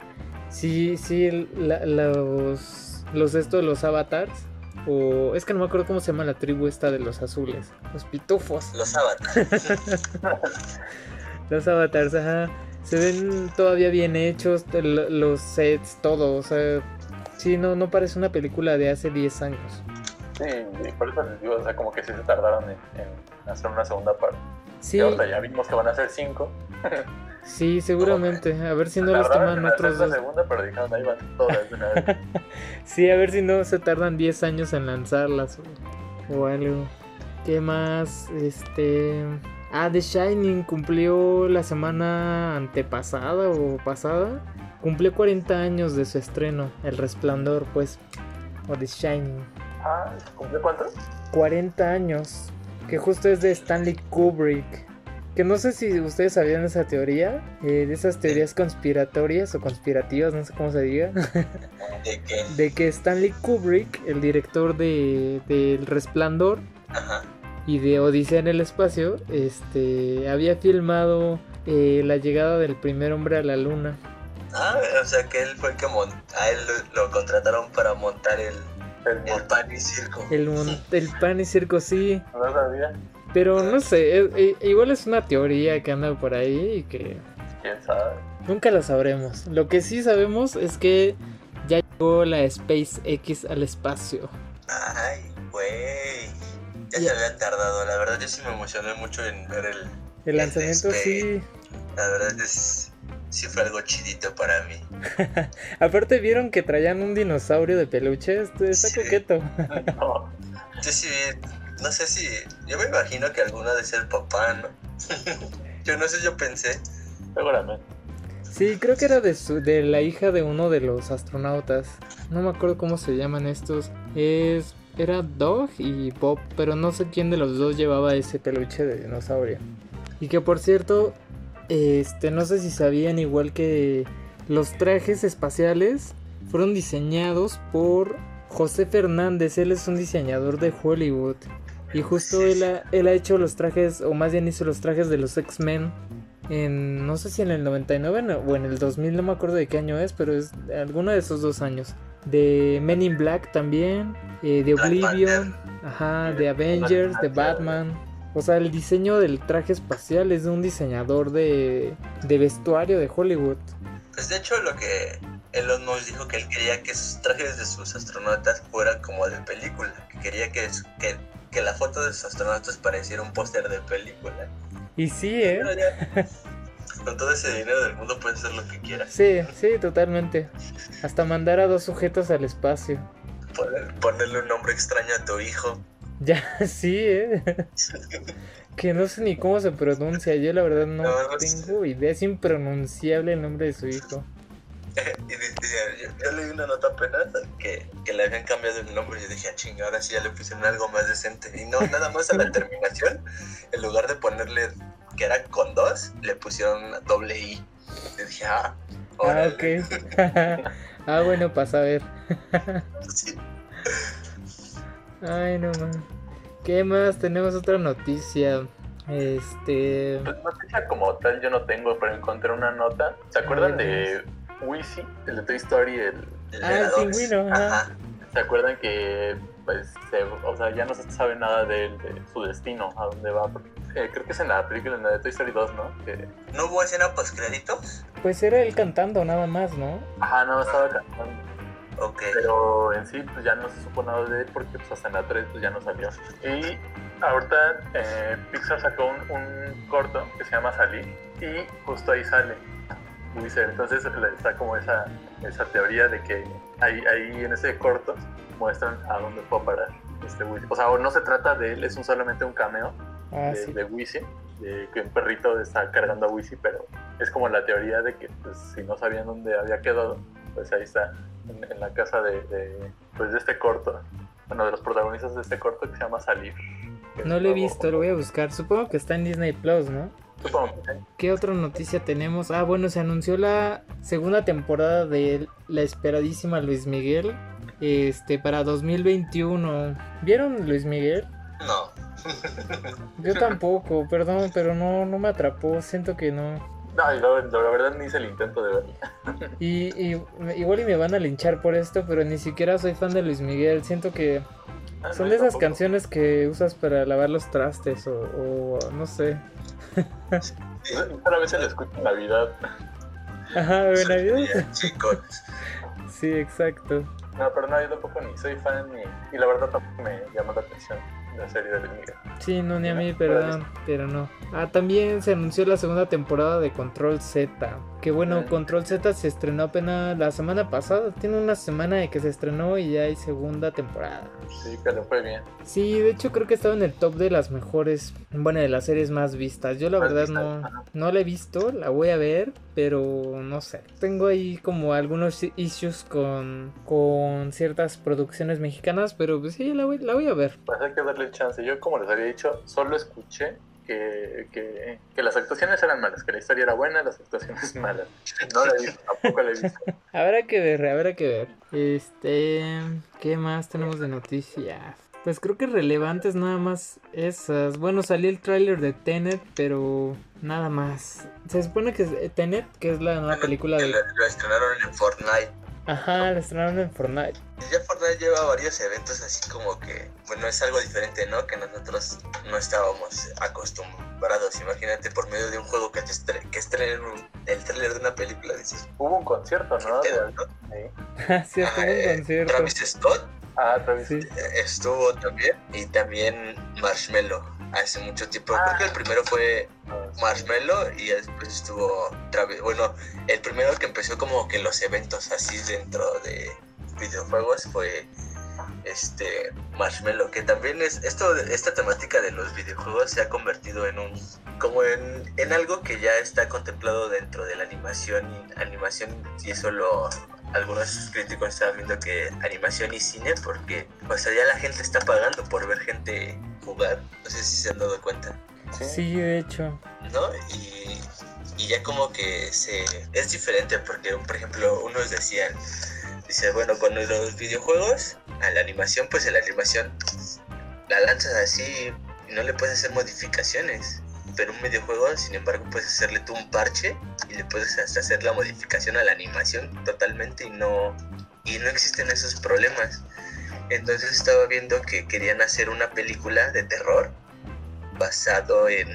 Sí, sí, la- los, los estos, los avatars. O es que no me acuerdo cómo se llama la tribu esta de los azules. Los pitufos. Los avatars. Los avatars, ajá. Se ven todavía bien hechos, los sets, todo. O sea, sí, no, no parece una película de hace 10 años. Sí, por eso les digo, o sea, como que sí se tardaron en, en hacer una segunda parte. Sí, Y ya vimos que van a hacer cinco. sí, seguramente. A ver si no los toman otros dos. segunda, pero dijeron, ahí van todas de una vez. Sí, a ver si no se tardan 10 años en lanzarlas o, o algo. ¿Qué más? Este. Ah, The Shining cumplió la semana antepasada o pasada. Cumplió 40 años de su estreno. El Resplandor, pues. O The Shining. ah, ¿cumple cuánto? 40 años. Que justo es de Stanley Kubrick. Que no sé si ustedes sabían esa teoría. eh, de esas teorías conspiratorias o conspirativas, no sé cómo se diga. De que. de que Stanley Kubrick, el director de, de El Resplandor Ajá. y de Odisea en el espacio, este, había filmado eh, la llegada del primer hombre a la luna. Ah, o sea que él fue el que a él lo, lo contrataron para montar el, El el pan y circo. El, mon- el pan y circo, sí. No sabía, Pero no sé, eh, eh, igual es una teoría que anda por ahí y que quién sabe. nunca la sabremos. Lo que sí sabemos es que ya llegó la SpaceX al espacio. Ay, güey. Ya Ya. se había tardado. La verdad, yo sí me emocioné mucho en ver el. El El lanzamiento despegue. sí. La verdad es. Sí fue algo chidito para mí. Aparte vieron que traían un dinosaurio de peluche, Esto está Sí. coqueto. No, Yo sí. No sé si. Yo me imagino que alguno de ser papá, ¿no? yo no sé, yo pensé. seguramente. Sí, creo que era de, su, de la hija de uno de los astronautas. No me acuerdo cómo se llaman estos. Es era Dog y Bob, pero no sé quién de los dos llevaba ese peluche de dinosaurio. Y que por cierto, este, no sé si sabían igual que los trajes espaciales fueron diseñados por José Fernández. Él es un diseñador de Hollywood. Y justo él ha, él ha hecho los trajes, o más bien hizo los trajes de los X-Men en, no sé si en el 99 no- o en el 2000, no me acuerdo de qué año es, pero es alguno de esos dos años. De Men in Black también, eh, de Oblivion, ajá, de Avengers, de Batman. O sea, el diseño del traje espacial es de un diseñador de, de vestuario de Hollywood. Pues de hecho, lo que Elon Musk dijo que él quería que sus trajes de sus astronautas fueran como de película. Que quería que, que, que la foto de sus astronautas pareciera un póster de película. Y sí, ¿eh? Ya, con todo ese dinero del mundo puedes hacer lo que quieras. Sí, sí, totalmente. Hasta mandar a dos sujetos al espacio. Poner- ponerle un nombre extraño a tu hijo. Ya, sí, ¿eh? Que no sé ni cómo se pronuncia. Yo la verdad no, No, no sé. tengo idea. Es impronunciable el nombre de su hijo. y yo, yo leí una nota apenas que, que le habían cambiado el nombre y yo dije, ah, chinga, ahora sí ya le pusieron algo más decente. Y no, nada más a la terminación, en lugar de ponerle que era con dos, le pusieron doble I. Y dije, ah, Ah, ok. ah, bueno, para saber. Sí. Ay, no man. ¿Qué más? Tenemos otra noticia. Este. Pues noticia como tal yo no tengo, pero encontré una nota. ¿Se acuerdan de Wheezy, el de Toy Story? El, El Ah, el pingüino, ajá. Ajá. ¿Se acuerdan que pues, se- o sea, ya no se sabe nada de, él, de su destino, a dónde va? Porque, eh, creo que es en la película en la de Toy Story 2, ¿no? Que, ¿No hubo escena post créditos? Pues era él cantando nada más, ¿no? ajá, no estaba cantando. Ok. Pero en sí, pues ya no se supo nada de él porque pues, hasta en la 3 pues, ya no salió. Y ahorita eh, Pixar sacó un, un corto que se llama Salir y justo ahí sale Wizard. Entonces está como esa, esa teoría de que ahí, ahí en ese corto muestran a dónde fue a parar este Wizzy. O sea, no se trata de él, es un, solamente un cameo Ah, de, sí. de Wizzy, de que un perrito está cargando a Wizzy, pero es como la teoría de que pues, si no sabían dónde había quedado, pues ahí está, en, en la casa de, de, pues, de este corto, bueno, de los protagonistas de este corto que se llama Salir. No lo he visto, lo voy a buscar. Supongo que está en Disney Plus, ¿no? Supongo que sí. ¿Qué otra noticia tenemos? Ah, bueno, se anunció la segunda temporada de la esperadísima Luis Miguel. Este, para 2021. ¿Vieron Luis Miguel? No. Yo tampoco, perdón, pero no, no me atrapó. Siento que no. No, la, la verdad ni hice el intento de verlo. Y, y igual y me van a linchar por esto, pero ni siquiera soy fan de Luis Miguel. Siento que Ah, son no, de esas tampoco. canciones que usas para lavar los trastes o, o no sé. Solamente lo escucho en Navidad. Ajá, ¿en Navidad? Chicos, Sí, exacto. No, pero no, yo tampoco ni soy fan ni... Y la verdad tampoco me llamó la atención la serie de Miguel. Sí, no, ni a mí, perdón, pero no. Ah, también se anunció la segunda temporada de Control Z. Que bueno. Control Z se estrenó apenas la semana pasada. Tiene una semana de que se estrenó y ya hay segunda temporada. Sí, que fue bien. Sí, de hecho creo que estaba en el top de las mejores, bueno, de las series más vistas. Yo la verdad no, ajá. no la he visto, la voy a ver, pero no sé. Tengo ahí como algunos issues con, con ciertas producciones mexicanas, pero pues sí, la voy, la voy a ver. Pues hay que darle chance. Yo, como les había dicho, solo escuché que, que, que las actuaciones eran malas, que la historia era buena, las actuaciones malas. No la he visto, tampoco la he visto. Habrá que ver, habrá que ver. Este, ¿qué más tenemos de noticias? Pues creo que relevantes nada más esas. Bueno, salió el tráiler de Tenet, pero nada más. Se supone que es eh, Tenet, que es la nueva película de... lo, lo estrenaron en Fortnite. Ajá, la estrenaron en Fortnite. Ya Fortnite lleva varios eventos así como que, bueno, es algo diferente, ¿no? Que nosotros no estábamos acostumbrados. Imagínate por medio de un juego que estre que estrenen un- el tráiler de una película, dices, Hubo un concierto, ¿no? sí, sí. fue Ajá, un eh, concierto. Travis Scott Ah, Travis. Sí. eh, estuvo también y también Marshmello hace mucho tiempo. Ah. Creo que el primero fue Ah. Marshmello y después estuvo Travis. Bueno, el primero que empezó como que los eventos así dentro de videojuegos fue este Marshmello, que también es esto esta temática de los videojuegos se ha convertido en un como en, en algo que ya está contemplado dentro de la animación animación y eso lo algunos críticos están viendo que animación y cine porque o sea ya la gente está pagando por ver gente jugar no sé si se han dado cuenta Sí, de hecho. ¿no? Y, y ya como que se es diferente porque, por ejemplo, unos decían, dice, bueno, con los videojuegos, a la animación, pues en la animación la lanzas así y no le puedes hacer modificaciones. Pero un videojuego, sin embargo, puedes hacerle tú un parche y le puedes hacer la modificación a la animación totalmente y no, y no existen esos problemas. Entonces estaba viendo que querían hacer una película de terror basado en,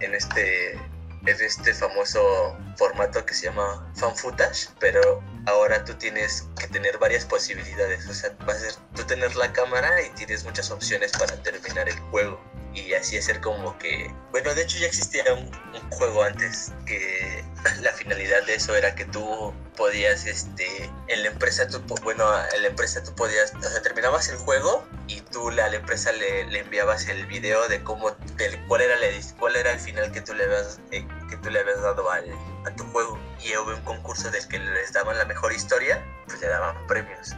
en este en este famoso formato que se llama fan footage, pero ahora tú tienes que tener varias posibilidades, o sea, va a ser tú tener la cámara y tienes muchas opciones para terminar el juego y así hacer como que, bueno, de hecho ya existía un, un juego antes que la finalidad de eso era que tú podías, este, en la empresa, tú, bueno, en la empresa tú podías, o sea, terminabas el juego y tú a la empresa le, le enviabas el video de cómo, del, cuál era la, cuál era el final que tú le habías, eh, que tú le habías dado al, a tu juego y hubo un concurso del que les daban la mejor historia, pues le daban premios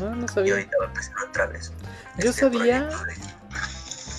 No, no y sabía. ahorita va a empezar otra vez. Yo este sabía- proyecto.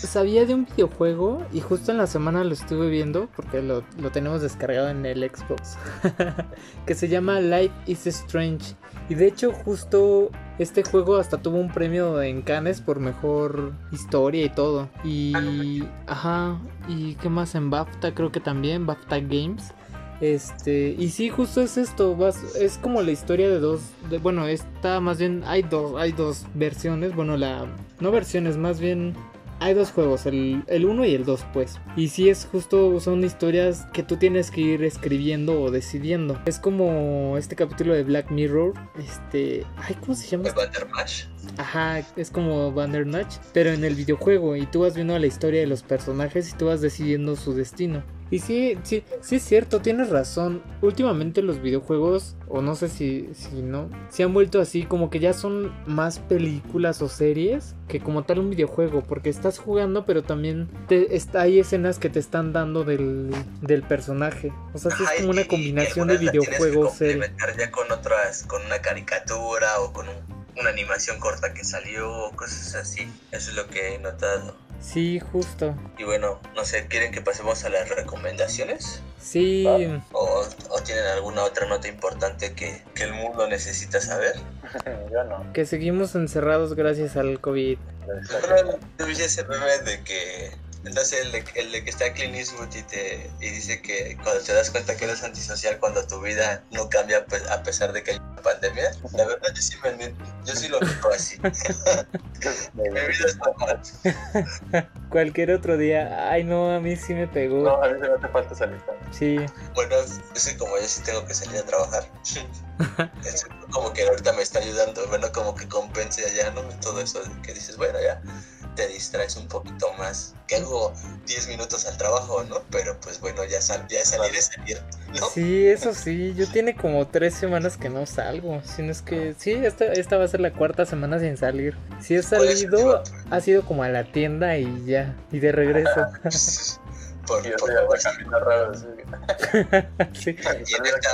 Sabía de un videojuego y justo en la semana lo estuve viendo porque lo, lo tenemos descargado en el Xbox que se llama Life is Strange. Y de hecho justo este juego hasta tuvo un premio en Cannes por mejor historia y todo. Y ajá y qué más en BAFTA creo que también BAFTA Games. Este y sí justo es esto vas es como la historia de dos de, bueno está más bien hay dos hay dos versiones bueno la no versiones más bien hay dos juegos, el, el 1 y el 2 pues. Y sí es justo, son historias que tú tienes que ir escribiendo o decidiendo. Es como este capítulo de Black Mirror. Este... Ay, ¿cómo se llama? El Bandersnatch. Ajá, es como Bandersnatch, pero en el videojuego. Y tú vas viendo la historia de los personajes y tú vas decidiendo su destino. Y sí, sí, sí es cierto, tienes razón. Últimamente los videojuegos, o no sé si, si no, se han vuelto así como que ya son más películas o series que como tal un videojuego. Porque estás jugando, pero también te, está, hay escenas que te están dando del, del personaje. O sea, sí Ajá, es como una y- y combinación de videojuego serie. ya con otras, con una caricatura o con un- una animación corta que salió o cosas así. Eso es lo que he notado. Sí, justo. Y bueno, no sé, ¿quieren que pasemos a las recomendaciones? Sí. ¿O, o tienen alguna otra nota importante que, que el mundo necesita saber? Yo no. Que seguimos encerrados gracias al COVID. Bueno, yo vi ese meme de que Entonces el de, el de que está Clint Eastwood y, te, y dice que cuando te das cuenta que eres antisocial cuando tu vida no cambia pues, a pesar de que hay pandemia, la verdad yo sí, me, yo sí lo veo así. Mi vida está mal. Cualquier otro día, ay no, a mí sí me pegó. No, a mí me hace falta salir. Sí, Bueno, es que como yo sí tengo que salir a trabajar, es como que ahorita me está ayudando, bueno, como que compense allá, ¿no? Todo eso que dices, bueno, ya te distraes un poquito más. Que hago 10 minutos al trabajo, ¿no? Pero pues bueno, ya, sal, ya salir es salir, ¿no? sí, eso sí, yo tiene como tres semanas que no salgo. Si no es que, sí, esta, esta va a ser la cuarta semana sin salir. Si he salido, ha sido como a la tienda y ya, y de regreso. Por, Y yo por favor, raro. así. sí. Y en, esta,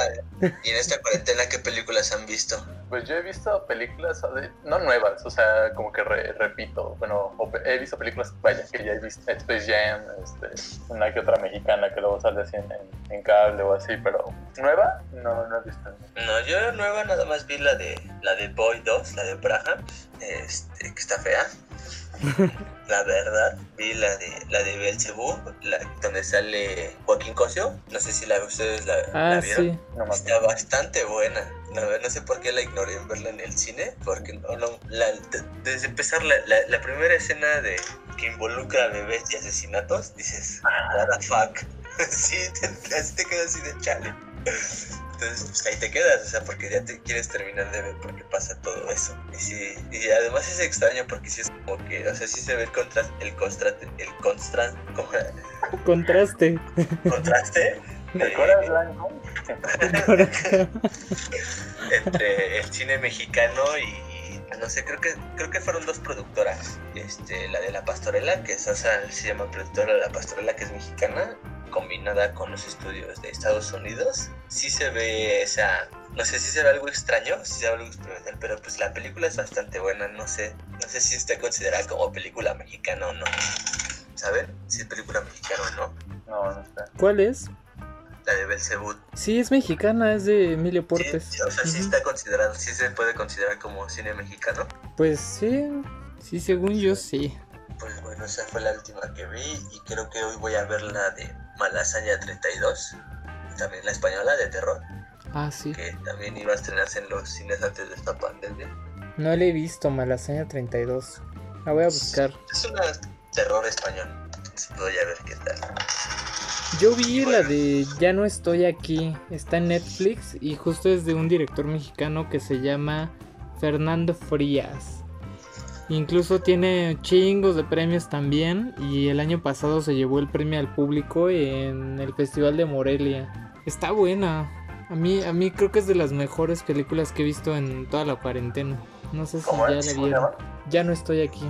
y en esta cuarentena, ¿qué películas han visto? Pues yo he visto películas, no nuevas, o sea, como que re- repito, bueno, he visto películas, vaya, que ya he visto, Space Jam, este, una que otra mexicana que luego sale así en, en- en cable o así, pero nueva, no, no he visto. No, yo nueva nada más vi la de la de Boy 2, la de Braham, este, que está fea. La verdad, vi la de la de Belzebú, la donde sale Joaquín Cosio. No sé si la ustedes la, la Ah, vieron. sí. No más. Está bastante buena. No, no sé por qué la ignoré en verla en el cine, porque no, no, la- de- desde empezar la, la, la primera escena de que involucra a bebés y asesinatos, dices, what the fuck. sí, te, así te quedas así de chale. Entonces, pues ahí te quedas, o sea, porque ya te quieres terminar de ver porque pasa todo eso. Y sí, y además es extraño porque sí es como que, o sea, sí se ve el contraste, el contraste, el contraste, Contraste. contraste ¿Te eh, acuerdas, Blanco? entre el cine mexicano y no sé, creo que creo que fueron dos productoras, este, la de La Pastorela, que es, o sea, se llama productora de La Pastorela, que es mexicana, combinada con los estudios de Estados Unidos. Sí se ve esa, no sé si se ve algo extraño, si se ve algo experimental, pero pues la película es bastante buena, no sé, no sé si está considerada como película mexicana o no. ¿Saben? Si es película mexicana o no. No, no sé. ¿Cuál es? La de Belzebud. Sí, es mexicana, es de Emilio Portes. Sí, o sea, sí está considerado, sí se puede considerar como cine mexicano. Pues sí, sí, según yo sí. Pues bueno, esa fue la última que vi y creo que hoy voy a ver la de Malasaña 32, también la española de terror, Ah, sí. que también iba a estrenarse en los cines antes de esta pandemia. No le he visto Malasaña 32. La voy a buscar. Es una terror español, voy a ver qué tal. Yo vi la de Ya no estoy aquí. Está en Netflix y justo es de un director mexicano que se llama Fernando Frías. Incluso tiene chingos de premios también y el año pasado se llevó el premio al público en el Festival de Morelia. Está buena. A mí, a mí creo que es de las mejores películas que he visto en toda la cuarentena. No sé si ¿Cómo ya la ¿Cómo se vieron. Ya no estoy aquí.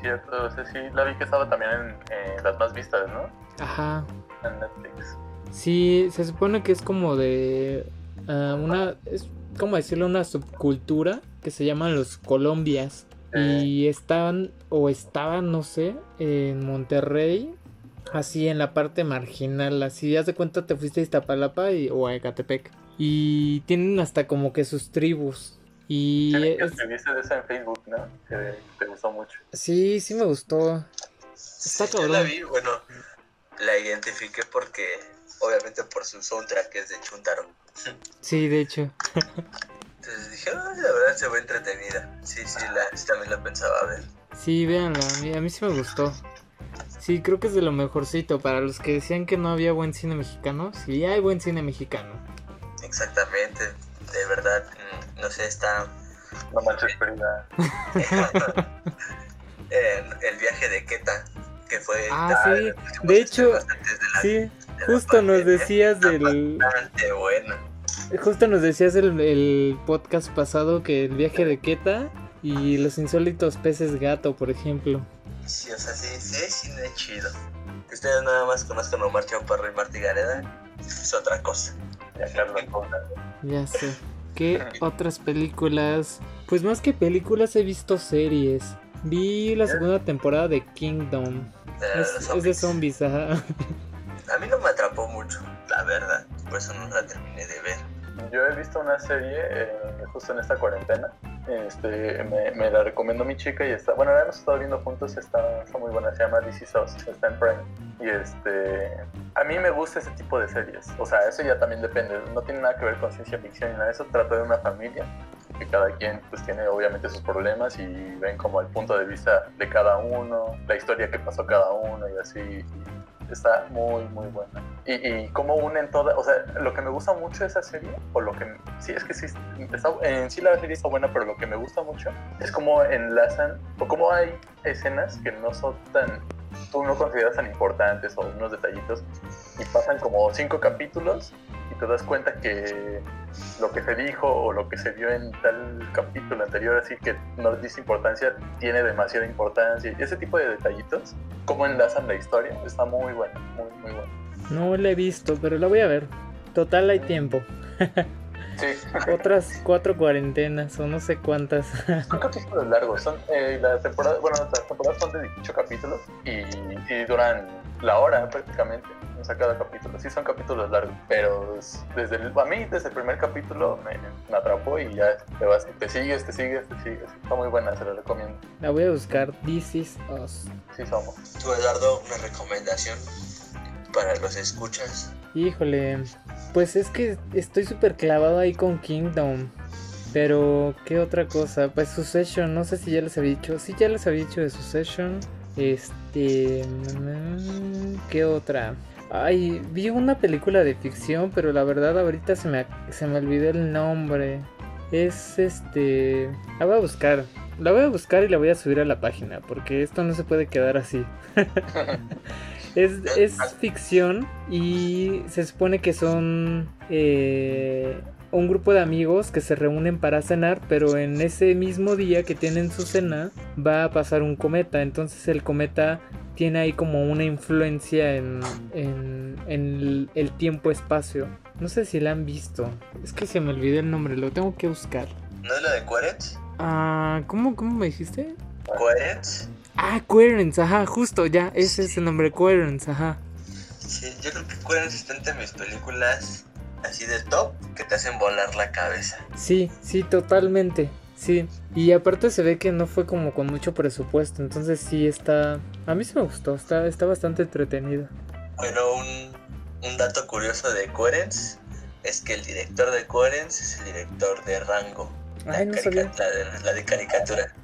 Cierto, o sea, sí, la vi que estaba también en eh, las más vistas, ¿no? Ajá. En Netflix. Sí, se supone que es como de ah, una, es como decirlo, una subcultura que se llaman los Colombias. Y estaban, o estaban, no sé, en Monterrey, así en la parte marginal, así, haz de cuenta te fuiste a Iztapalapa y, o a Ecatepec. Y tienen hasta como que sus tribus. Y Sí, es- de esa en Facebook, ¿no? Que te gustó mucho. sí, sí me gustó. Sí, yo la vi, bueno, la identifiqué porque, obviamente por su soundtrack que es de Chuntaro. Sí, de hecho. Entonces dije, "Ay, la verdad se ve entretenida. Sí, sí, la, sí, también la pensaba ver. Sí, véanla, a mí, a mí sí me gustó. Sí, creo que es de lo mejorcito. Para los que decían que no había buen cine mexicano, sí hay buen cine mexicano. Exactamente, de verdad, mm, no sé, está No manches, en el viaje de Queta, que fue... Ah, ah, sí. De hecho, de la- Sí, de justo nos pandemia. decías del. Bastante buena. Justo nos decías el, el podcast pasado que el viaje de Queta y los insólitos peces gato, por ejemplo. Sí, o sea, sí, sí, sí, es chido. Que ustedes nada más conozcan a Omar Chaparro y Martí Gareda, es otra cosa. Ya, sé. ¿Qué otras películas? Pues más que películas he visto series. Vi la segunda temporada de Kingdom. De Es, es de zombies, ajá. A mí no me atrapó mucho, la verdad. Por eso no la terminé de ver. Yo he visto una serie eh, justo en esta cuarentena Este, me, me la recomendó mi chica y está, bueno, la hemos estado viendo juntos, está, muy buena, se llama Is Us, está en Prime. Y este, a mí me gusta ese tipo de series, o sea, eso ya también depende, no tiene nada que ver con ciencia ficción ni nada eso, trata de una familia que cada quien pues tiene obviamente sus problemas y ven como el punto de vista de cada uno, la historia que pasó cada uno y así. Está muy, muy buena. Y, y cómo unen todas, o sea, lo que me gusta mucho de esa serie, o lo que, sí, es que sí, está, en sí la serie está buena, pero lo que me gusta mucho es cómo enlazan, o cómo hay escenas que no son tan, tú no consideras tan importantes, o unos detallitos, y pasan como cinco capítulos, y te das cuenta que lo que se dijo o lo que se vio en tal capítulo anterior, así que no dice importancia, tiene demasiada importancia. Y ese tipo de detallitos, cómo enlazan la historia, está muy bueno, muy, muy bueno. No la he visto, pero la voy a ver. Total hay tiempo. Sí. Otras cuatro cuarentenas o no sé cuántas. Son capítulos largos, son eh, la temporada, bueno, las temporadas son de 18 capítulos y, y duran la hora prácticamente, o sea, cada capítulo. Sí son capítulos largos, pero desde el, a mí desde el primer capítulo me, me atrapó y ya te vas, te sigues, te sigues, te sigues. Está muy buena, se la recomiendo. La voy a buscar. This is us. Sí somos. Tú, Eduardo, una recomendación para los escuchas. Híjole, pues es que estoy súper clavado ahí con Kingdom. Pero, ¿qué otra cosa? Pues Succession, no sé si ya les había dicho. Sí, ya les había dicho de Succession. Este. ¿Qué otra? Ay, vi una película de ficción, pero la verdad ahorita se me, se me olvidó el nombre. Es este. La voy a buscar. La voy a buscar y la voy a subir a la página, porque esto no se puede quedar así. Es, es ficción y se supone que son eh, un grupo de amigos que se reúnen para cenar, pero en ese mismo día que tienen su cena va a pasar un cometa. Entonces el cometa tiene ahí como una influencia en, en, en el, el tiempo-espacio. No sé si la han visto. Es que se me olvidó el nombre, lo tengo que buscar. ¿No es la de Quaritch? Ah, ¿cómo, ¿Cómo me dijiste? Quaritch. Ah, Coherence, ajá, justo, ya, ese es el nombre, Coherence, ajá. Sí, yo creo que Quaritch está entre mis películas así de top que te hacen volar la cabeza. Sí, sí, totalmente. Sí, y aparte se ve que no fue como con mucho presupuesto, entonces sí está... A mí sí me gustó, está, está bastante entretenido. Bueno, un, un dato curioso de Coherence es que el director de Coherence es el director de Rango. Ay, no carica- sabía. la, de, la de caricatura.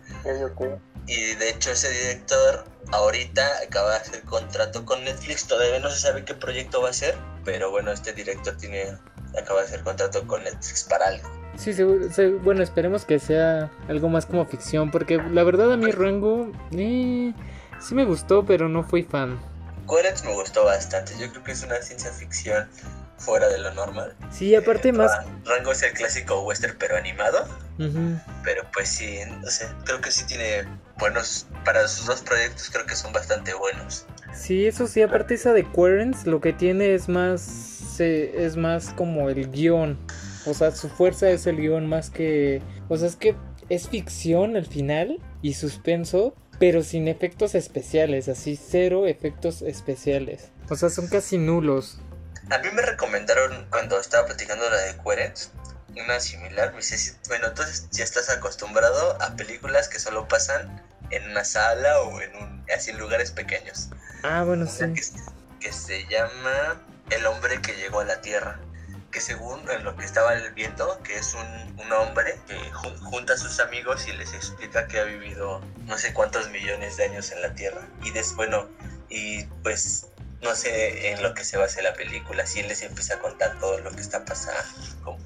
Y de hecho ese director ahorita acaba de hacer contrato con Netflix, todavía no se sabe qué proyecto va a ser, pero bueno, este director tiene acaba de hacer contrato con Netflix para algo. Sí, seguro- se- bueno, esperemos que sea algo más como ficción, porque la verdad a mí Rango eh, sí me gustó, pero no fui fan. Coherence me gustó bastante, yo creo que es una ciencia ficción fuera de lo normal. Sí, aparte Eh, más... Ra- Rango es el clásico western pero animado, pero pues sí, no sé, creo que sí tiene buenos, para sus dos proyectos creo que son bastante buenos. Sí, eso sí, aparte esa de Coherence lo que tiene es más... se- es más como el guion. O sea, su fuerza es el guion más que... O sea, es que es ficción al final y suspenso, pero sin efectos especiales, así cero efectos especiales. O sea, son casi nulos. A mí me recomendaron cuando estaba platicando la de Coherence, una similar, me dice, "Sí, bueno, tú ya estás acostumbrado a películas que solo pasan en una sala o en un, así en lugares pequeños. Ah, bueno, Una sí. que, que se llama El hombre que llegó a la Tierra. Que según en lo que estaba viendo, que es un, un hombre que ju- junta a sus amigos y les explica que ha vivido no sé cuántos millones de años en la Tierra. Y después, bueno, y pues no sé en lo que se basa la película. Si él les empieza a contar todo lo que está pasando. Como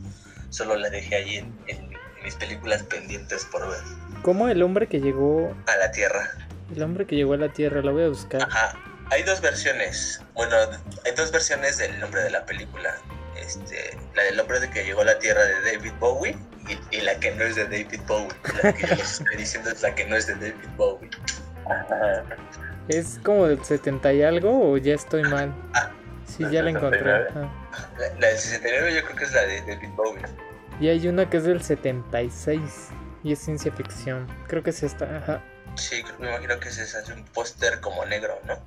solo la dejé ahí en, en mis películas pendientes por ver. Como el hombre que llegó... A la Tierra. El hombre que llegó a la Tierra, la voy a buscar. Ajá. Hay dos versiones. Bueno, hay dos versiones del nombre de la película. Este, la del hombre de que llegó a la Tierra de David Bowie y, y la que no es de David Bowie. La que yo les estoy diciendo es la que no es de David Bowie. ¿Es como del 70 y algo o ya estoy mal? Ah, Sí, ya la encontré. 69. ajá. La, la del 69 yo creo que es la de David Bowie. Y hay una que es del 76 y es ciencia ficción. Creo que es esta, ajá. Sí, creo- me imagino que se hace un póster como negro, ¿no?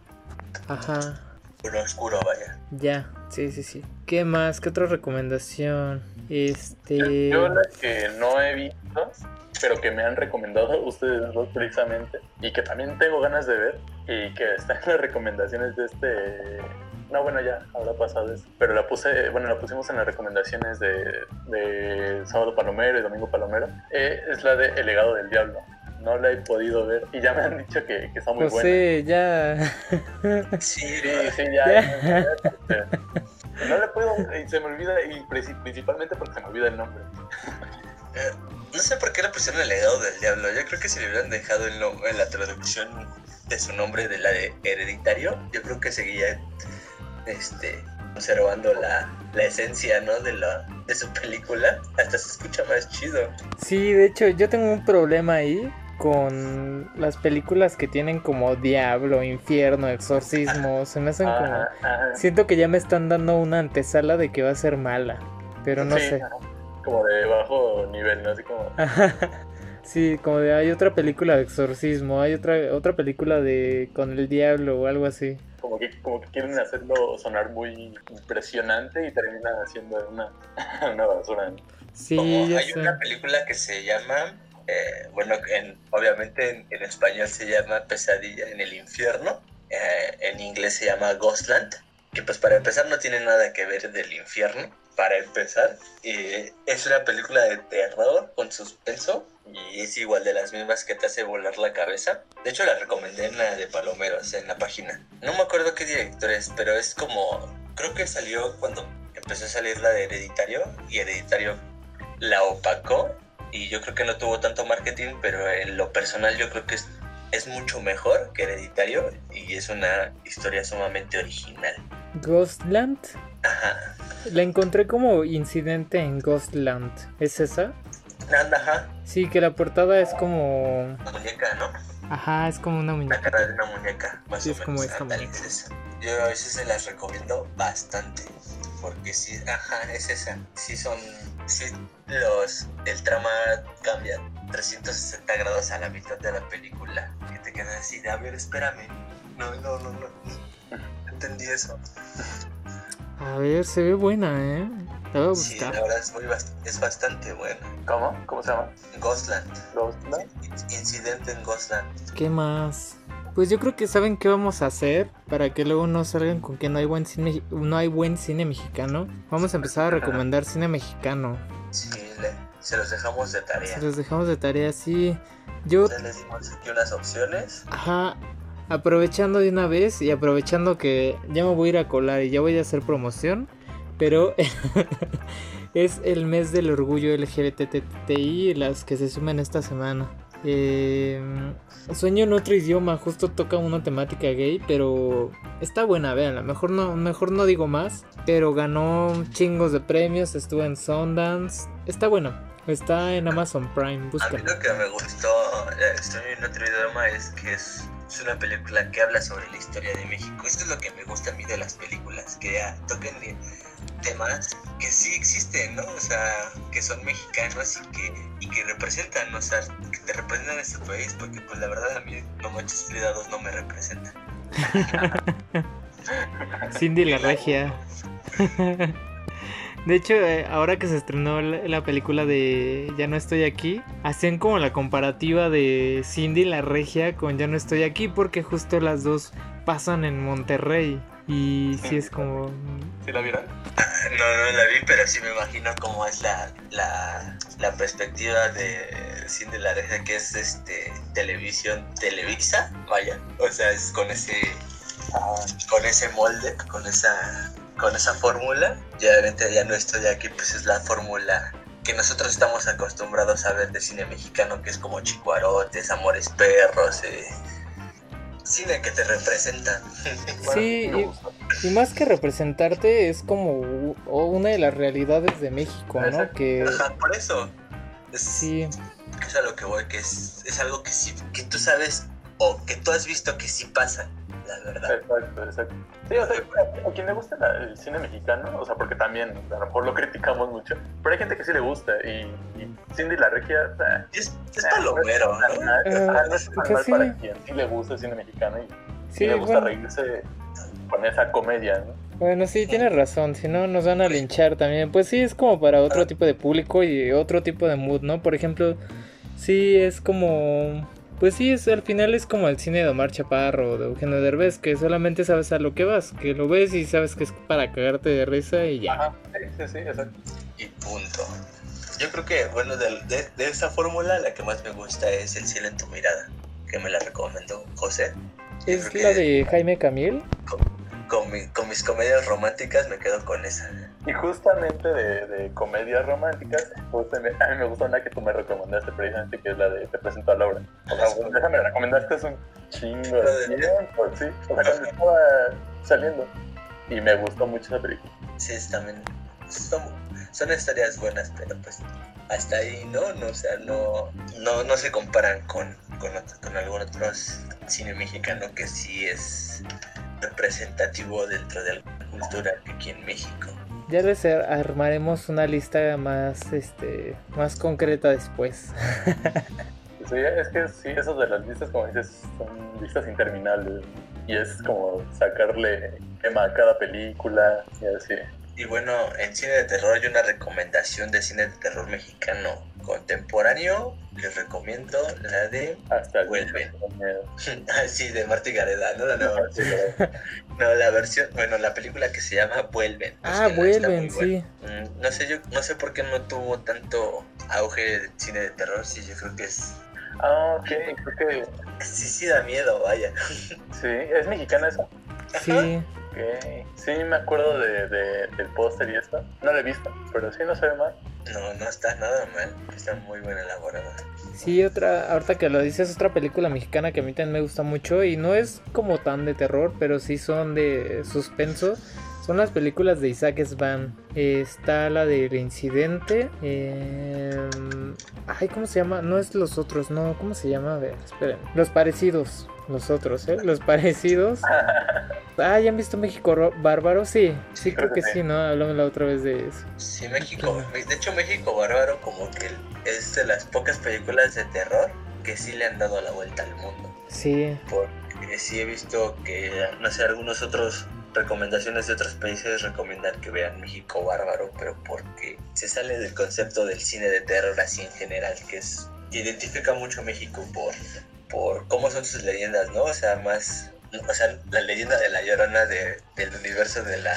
Ajá. Uno oscuro, vaya. Ya, sí, sí, sí. ¿Qué más? ¿Qué otra recomendación? Este. Yo la que no he visto pero que me han recomendado ustedes dos precisamente y que también tengo ganas de ver y que está en las recomendaciones de este no, bueno, ya habrá pasado eso. Pero la puse, bueno, la pusimos en las recomendaciones de, de Sábado Palomero y Domingo Palomero. Eh, es la de El legado del diablo. No la he podido ver y ya me han dicho que, que está muy buena. José, ya. Sí, sí, sí, ya. No le puedo, y se me olvida, y princi- principalmente porque se me olvida el nombre. Eh, no sé por qué le pusieron el legado del diablo. Yo creo que si le hubieran dejado el en la traducción de su nombre de la de hereditario, yo creo que seguía este, conservando la, la esencia ¿no? de, la, de su película. Hasta se escucha más chido. Sí, de hecho, yo tengo un problema ahí con las películas que tienen como diablo, infierno, exorcismo. Se me hacen como. Ajá, ajá. Siento que ya me están dando una antesala de que va a ser mala. Pero no Sí, sé. Como de bajo nivel, ¿no? Así como. Sí, como de hay otra película de exorcismo, hay otra otra película de con el diablo o algo así. Como que, como que quieren hacerlo sonar muy impresionante y terminan haciendo una, una basura. Sí, Como hay sé. una película que se llama, eh, bueno, en, obviamente en, en español se llama Pesadilla en el infierno, eh, en inglés se llama Ghostland, que pues para empezar no tiene nada que ver del infierno, para empezar, eh, es una película de terror con suspenso y es igual de las mismas que te hace volar la cabeza. De hecho la recomendé en la de Palomeros, en la página. No me acuerdo qué director es, pero es como, creo que salió cuando empezó a salir la de Hereditario y Hereditario la opacó y yo creo que no tuvo tanto marketing, pero en lo personal yo creo que es, es mucho mejor que Hereditario y es una historia sumamente original. Ghostland. Ajá. La encontré como incidente en Ghostland. ¿Es esa? Anda, Ajá. Sí, que la portada es como. La muñeca, ¿no? Ajá, es como una La muñeca. cara de una muñeca, más Sí, o es menos. como esta muñeca. es esa. Yo a veces se las recomiendo bastante. Porque sí, ajá, es esa. Sí son. Sí, los. El trama cambia 360 grados a la mitad de la película. Que te quedas así de, a ver, espérame. No, no, no, no. No entendí eso. A ver, se ve buena, ¿eh? La voy a Sí, la verdad es, muy bast- es bastante buena. ¿Cómo? ¿Cómo se llama? Ghostland. Ghostland. Incidente en Ghostland. ¿Qué más? Pues yo creo que saben qué vamos a hacer para que luego no salgan con que no hay buen cine, no hay buen cine mexicano. Vamos a empezar a recomendar cine mexicano. Sí, le- se los dejamos de tarea. Se los dejamos de tarea, sí. Yo, Ya les dimos aquí unas opciones. ajá, aprovechando de una vez y aprovechando que ya me voy a ir a colar y ya voy a hacer promoción, pero es el mes del orgullo LGBTI las que se sumen esta semana. Eh, sueño en otro idioma, justo toca una temática gay, pero está buena, veanla. Mejor no, mejor no digo más, pero ganó chingos de premios, estuvo en Sundance, está buena. Está en Amazon Prime, A mí lo que me gustó, eh, estoy en otro idioma, es que es, es una película que habla sobre la historia de México. Esto es lo que me gusta a mí de las películas, que ya toquen eh, temas que sí existen, ¿no? O sea, que son mexicanos y que, y que representan, o sea, que te representan este país, porque pues la verdad a mí No Frida 2 no me representa. Cindy la Regia. De hecho, eh, ahora que se estrenó la, la película de Ya no estoy aquí, hacían como la comparativa de Cindy la Regia con Ya no estoy aquí porque justo las dos pasan en Monterrey. Y sí es como... ¿Sí la vieron? No, no la vi, pero sí me imagino cómo es la, la, la perspectiva de Cindy la Regia, que es este televisión Televisa, vaya. O sea, es con ese con ese molde, con esa con esa fórmula. Y obviamente ya no estoy aquí, pues es la fórmula que nosotros estamos acostumbrados a ver de cine mexicano, que es como Chicuarotes, Amores Perros, eh, cine que te representa. Sí, y- más que representarte es como una de las realidades de México, ¿no? Exacto. Que Ajá, por eso. Es, sí, es a lo que voy, que es, es algo que sí, que tú sabes o que tú has visto que sí pasa, la verdad. Exacto, exacto. Sí, o sea, a quien le gusta la- el cine mexicano, o sea, porque también a lo mejor lo criticamos mucho, pero hay gente que sí le gusta y, y Cindy la Regia, o sea, Es, es palomero, ¿no? Ah, Eh, no es sí. para quien sí le gusta el cine mexicano y sí, sí, le gusta bueno, reírse con esa comedia, ¿no? bueno, sí, tienes razón, si no nos van a linchar también. Pues sí, es como para otro tipo de público y otro tipo de mood, ¿no? Por ejemplo, Sí, es como pues sí, es, al final es como el cine de Omar Chaparro o de Eugenio Derbez, que solamente sabes a lo que vas, que lo ves y sabes que es para cagarte de risa y ya. Ajá, sí, sí, sí, exacto. Y punto. Yo creo que, bueno, de, de, de esa fórmula la que más me gusta es El cielo en tu mirada, que me la recomendó José. ¿Es la de Jaime Camil? Con, con, mi, con, mis comedias románticas me quedo con esa. Y justamente de, de comedias románticas, justamente, a mí me gusta una que tú me recomendaste precisamente, que es la de Te presento a Laura. O sea, bueno, déjame recomendaste es un chingo de tiempo, sí. O sea, cuando estaba saliendo. Y me gustó mucho esa película. Sí, también son, son historias buenas, pero pues hasta ahí, ¿no? no o sea, no, no, no se comparan con, con, con algún otro cine mexicano que sí es representativo dentro de la cultura aquí en México. Ya les armaremos una lista más, este, más concreta después. sí, es que sí, esos de las listas, como dices, son listas interminables. Y es como sacarle tema a cada película y así. Y bueno, en cine de terror hay una recomendación de cine de terror mexicano contemporáneo os recomiendo, la de Hasta el Vuelven. ah, sí, de Marta Gareda, no, no, no. no, la versión, bueno, la película que se llama Vuelven. Ah, Vuelven, sí. Mm, no sé, yo no sé por qué no tuvo tanto auge de cine de terror, sí, yo creo que es Ah, ok, creo que. Sí, sí da miedo, vaya. Sí, ¿es mexicana esa? Sí. Okay. Sí, me acuerdo de, de del póster y esto. No lo he visto, pero sí no se ve mal. No, no está nada mal. Está muy bien elaborada. Sí, otra, ahorita que lo dices, otra película mexicana que a mí también me gusta mucho y no es como tan de terror, pero sí son de suspenso. Son las películas de Isaac Svan. Eh, está la del incidente. Eh, ay, ¿cómo se llama? No es los otros, no. ¿Cómo se llama? A ver, esperen. Los parecidos. Los otros, ¿eh? Los parecidos. Ah, ¿ya han visto México Bárbaro? Sí, sí creo, creo que, que sí. sí, ¿no? Hablamos la otra vez de eso. Sí, México. De hecho, México Bárbaro como que es de las pocas películas de terror que sí le han dado la vuelta al mundo. Sí. Porque sí he visto que, no sé, algunos otros recomendaciones de otros países recomiendan que vean México Bárbaro, pero porque se sale del concepto del cine de terror así en general, que es identifica mucho a México por, por cómo son sus leyendas, ¿no? O sea, más, o sea, la leyenda de la llorona de, del universo de la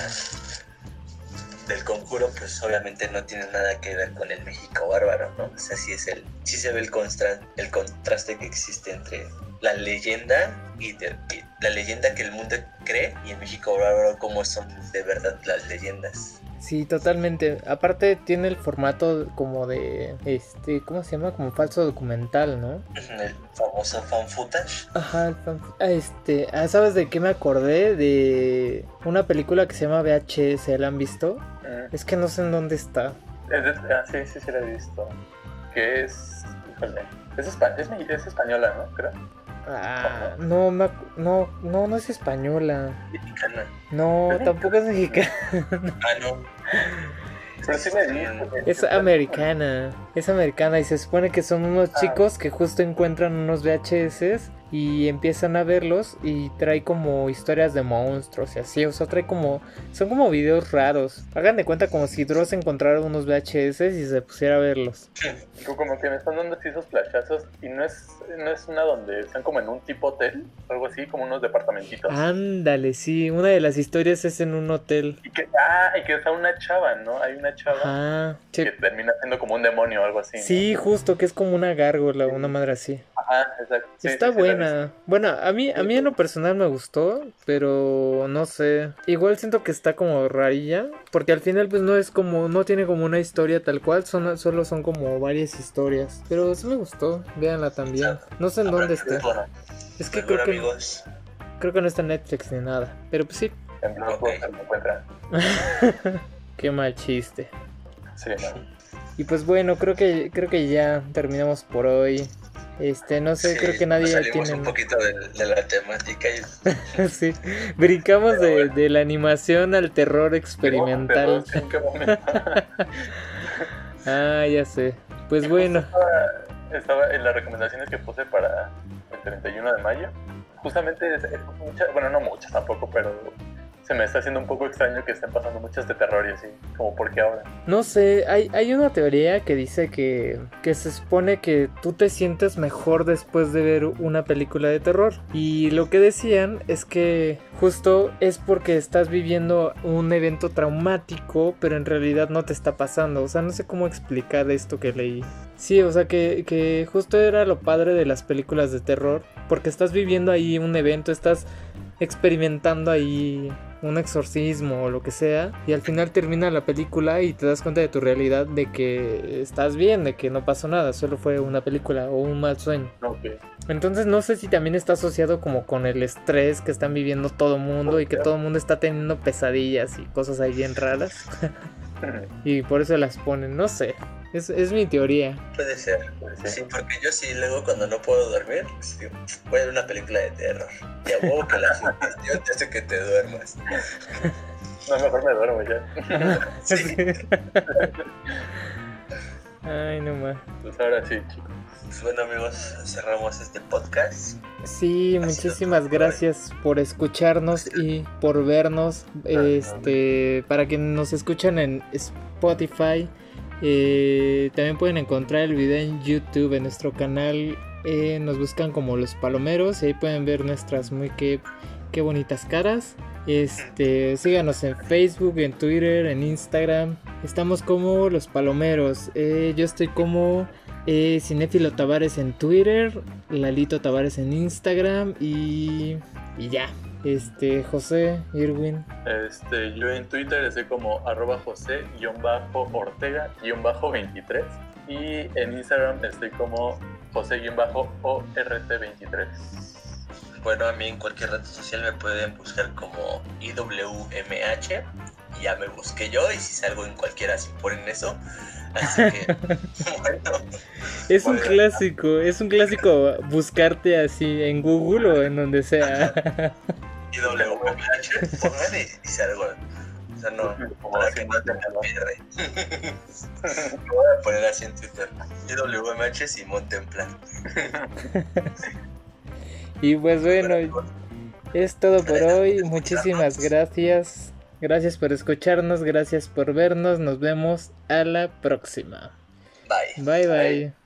del conjuro, pues obviamente no tiene nada que ver con el México bárbaro, ¿no? O sea, sí es el, sí se ve el, el contraste que existe entre la leyenda y, de, y, la leyenda que el mundo cree y en México bárbaro cómo son de verdad las leyendas. Sí, totalmente. Aparte tiene el formato como de este, ¿cómo se llama? Como falso documental, ¿no? El famoso fan footage. Ajá, el fan Este, ¿sabes de qué me acordé? De una película que se llama VHS, ¿la han visto? Mm. Es que no sé en dónde está. Ah, sí, sí, sí la he visto. Que es, híjole, es, espa es, es española, ¿no? Creo. Ah, no, no, no, no es española. Mexicana. No, tampoco es mexicana. Ah, no. Pero sí me dijo. Es americana. Es americana y se supone que son unos Ah. chicos que justo encuentran unos VHS y empiezan a verlos y trae como historias de monstruos y así, o sea, trae como son como videos raros. Hagan de cuenta como si Dross encontrara unos VHS y se pusiera a verlos. Como que me están dando así esos flashazos y no es, no es una donde están como en un tipo hotel, algo así, como unos departamentitos. Ándale, sí, una de las historias es en un hotel. Y que, ah, y que está una chava, ¿no? Hay una chava Ah, sí. que termina siendo como un demonio o algo así. ¿no? Sí, justo, que es como una gárgola, una madre así. Ajá, exacto. Sí, Está he buena. Bueno, a mí, a mí en lo personal me gustó, pero no sé. Igual siento que está como rarilla, porque al final pues no es como, no tiene como una historia tal cual, son, solo son como varias historias. Pero sí me gustó, véanla también. No sé en dónde está. Es que creo que, creo que no está en Netflix ni nada. Pero pues sí, En encuentran. qué mal chiste. Sí, no. Y pues bueno, creo que, creo que ya terminamos por hoy. Este, no sé, sí, creo que nadie nos salimos tiene... un poquito de, de la temática y sí, brincamos Pero de, bueno. de la animación al terror experimental. Pero, ¿En qué momento? Ah, ya sé. Pues bueno, Estaba, estaba en las recomendaciones que puse para el 31 de mayo. Justamente, es- es mucha- bueno, no muchas tampoco, pero se me está haciendo un poco extraño que estén pasando muchas de terror y así, como porque ahora. No sé, hay, hay una teoría que dice que, que se supone que tú te sientes mejor después de ver una película de terror. Y lo que decían es que justo es porque estás viviendo un evento traumático, pero en realidad no te está pasando. O sea, no sé cómo explicar esto que leí. Sí, o sea que, que justo era lo padre de las películas de terror, porque estás viviendo ahí un evento, estás experimentando ahí un exorcismo o lo que sea y al final termina la película y te das cuenta de tu realidad de que estás bien, de que no pasó nada, solo fue una película o un mal sueño. Entonces no sé si también está asociado como con el estrés que están viviendo todo mundo y que todo el mundo está teniendo pesadillas y cosas ahí bien raras y por eso las ponen, no sé. Es, es mi teoría. Puede ser. Puede ser. Sí, porque yo sí, luego cuando no puedo dormir, pues, digo, voy a ver una película de terror. Y a huevo que la sugestión te hace que te duermas. No, mejor me duermo ya. Sí. Ay, no más. Pues ahora sí, chicos. Pues bueno, amigos, cerramos este podcast. Sí, Ha muchísimas gracias por escucharnos y por vernos. Este, para que nos escuchan en Spotify, eh, también pueden encontrar el video en YouTube en nuestro canal. eh, nos buscan como los palomeros y ahí pueden ver nuestras muy qué, qué bonitas caras. Este, síganos en Facebook, en Twitter, en Instagram. Estamos como los palomeros. Eh, yo estoy como eh, Cinéfilo Tavares en Twitter, Lalito Tavares en Instagram y, y ya. Este, José, Irwin. Este, yo en Twitter estoy como arroba José-Ortega-23 y en Instagram estoy como José-ORT23. Bueno, a mí en cualquier red social me pueden buscar como IWMH. Y ya me busqué yo, y si salgo en cualquiera, si ponen eso. Así que, bueno, Es un Bueno. clásico, es un clásico buscarte así en Google o en donde sea. IWMH, pongan y, y salgo. O sea, no, Como para que no te ¿no? me pierda. Lo voy a poner así en Twitter. IWMH Simón Templar. Y pues bueno, es todo por hoy. Muchísimas gracias. Gracias por escucharnos, gracias por vernos. Nos vemos a la próxima. Bye. Bye bye.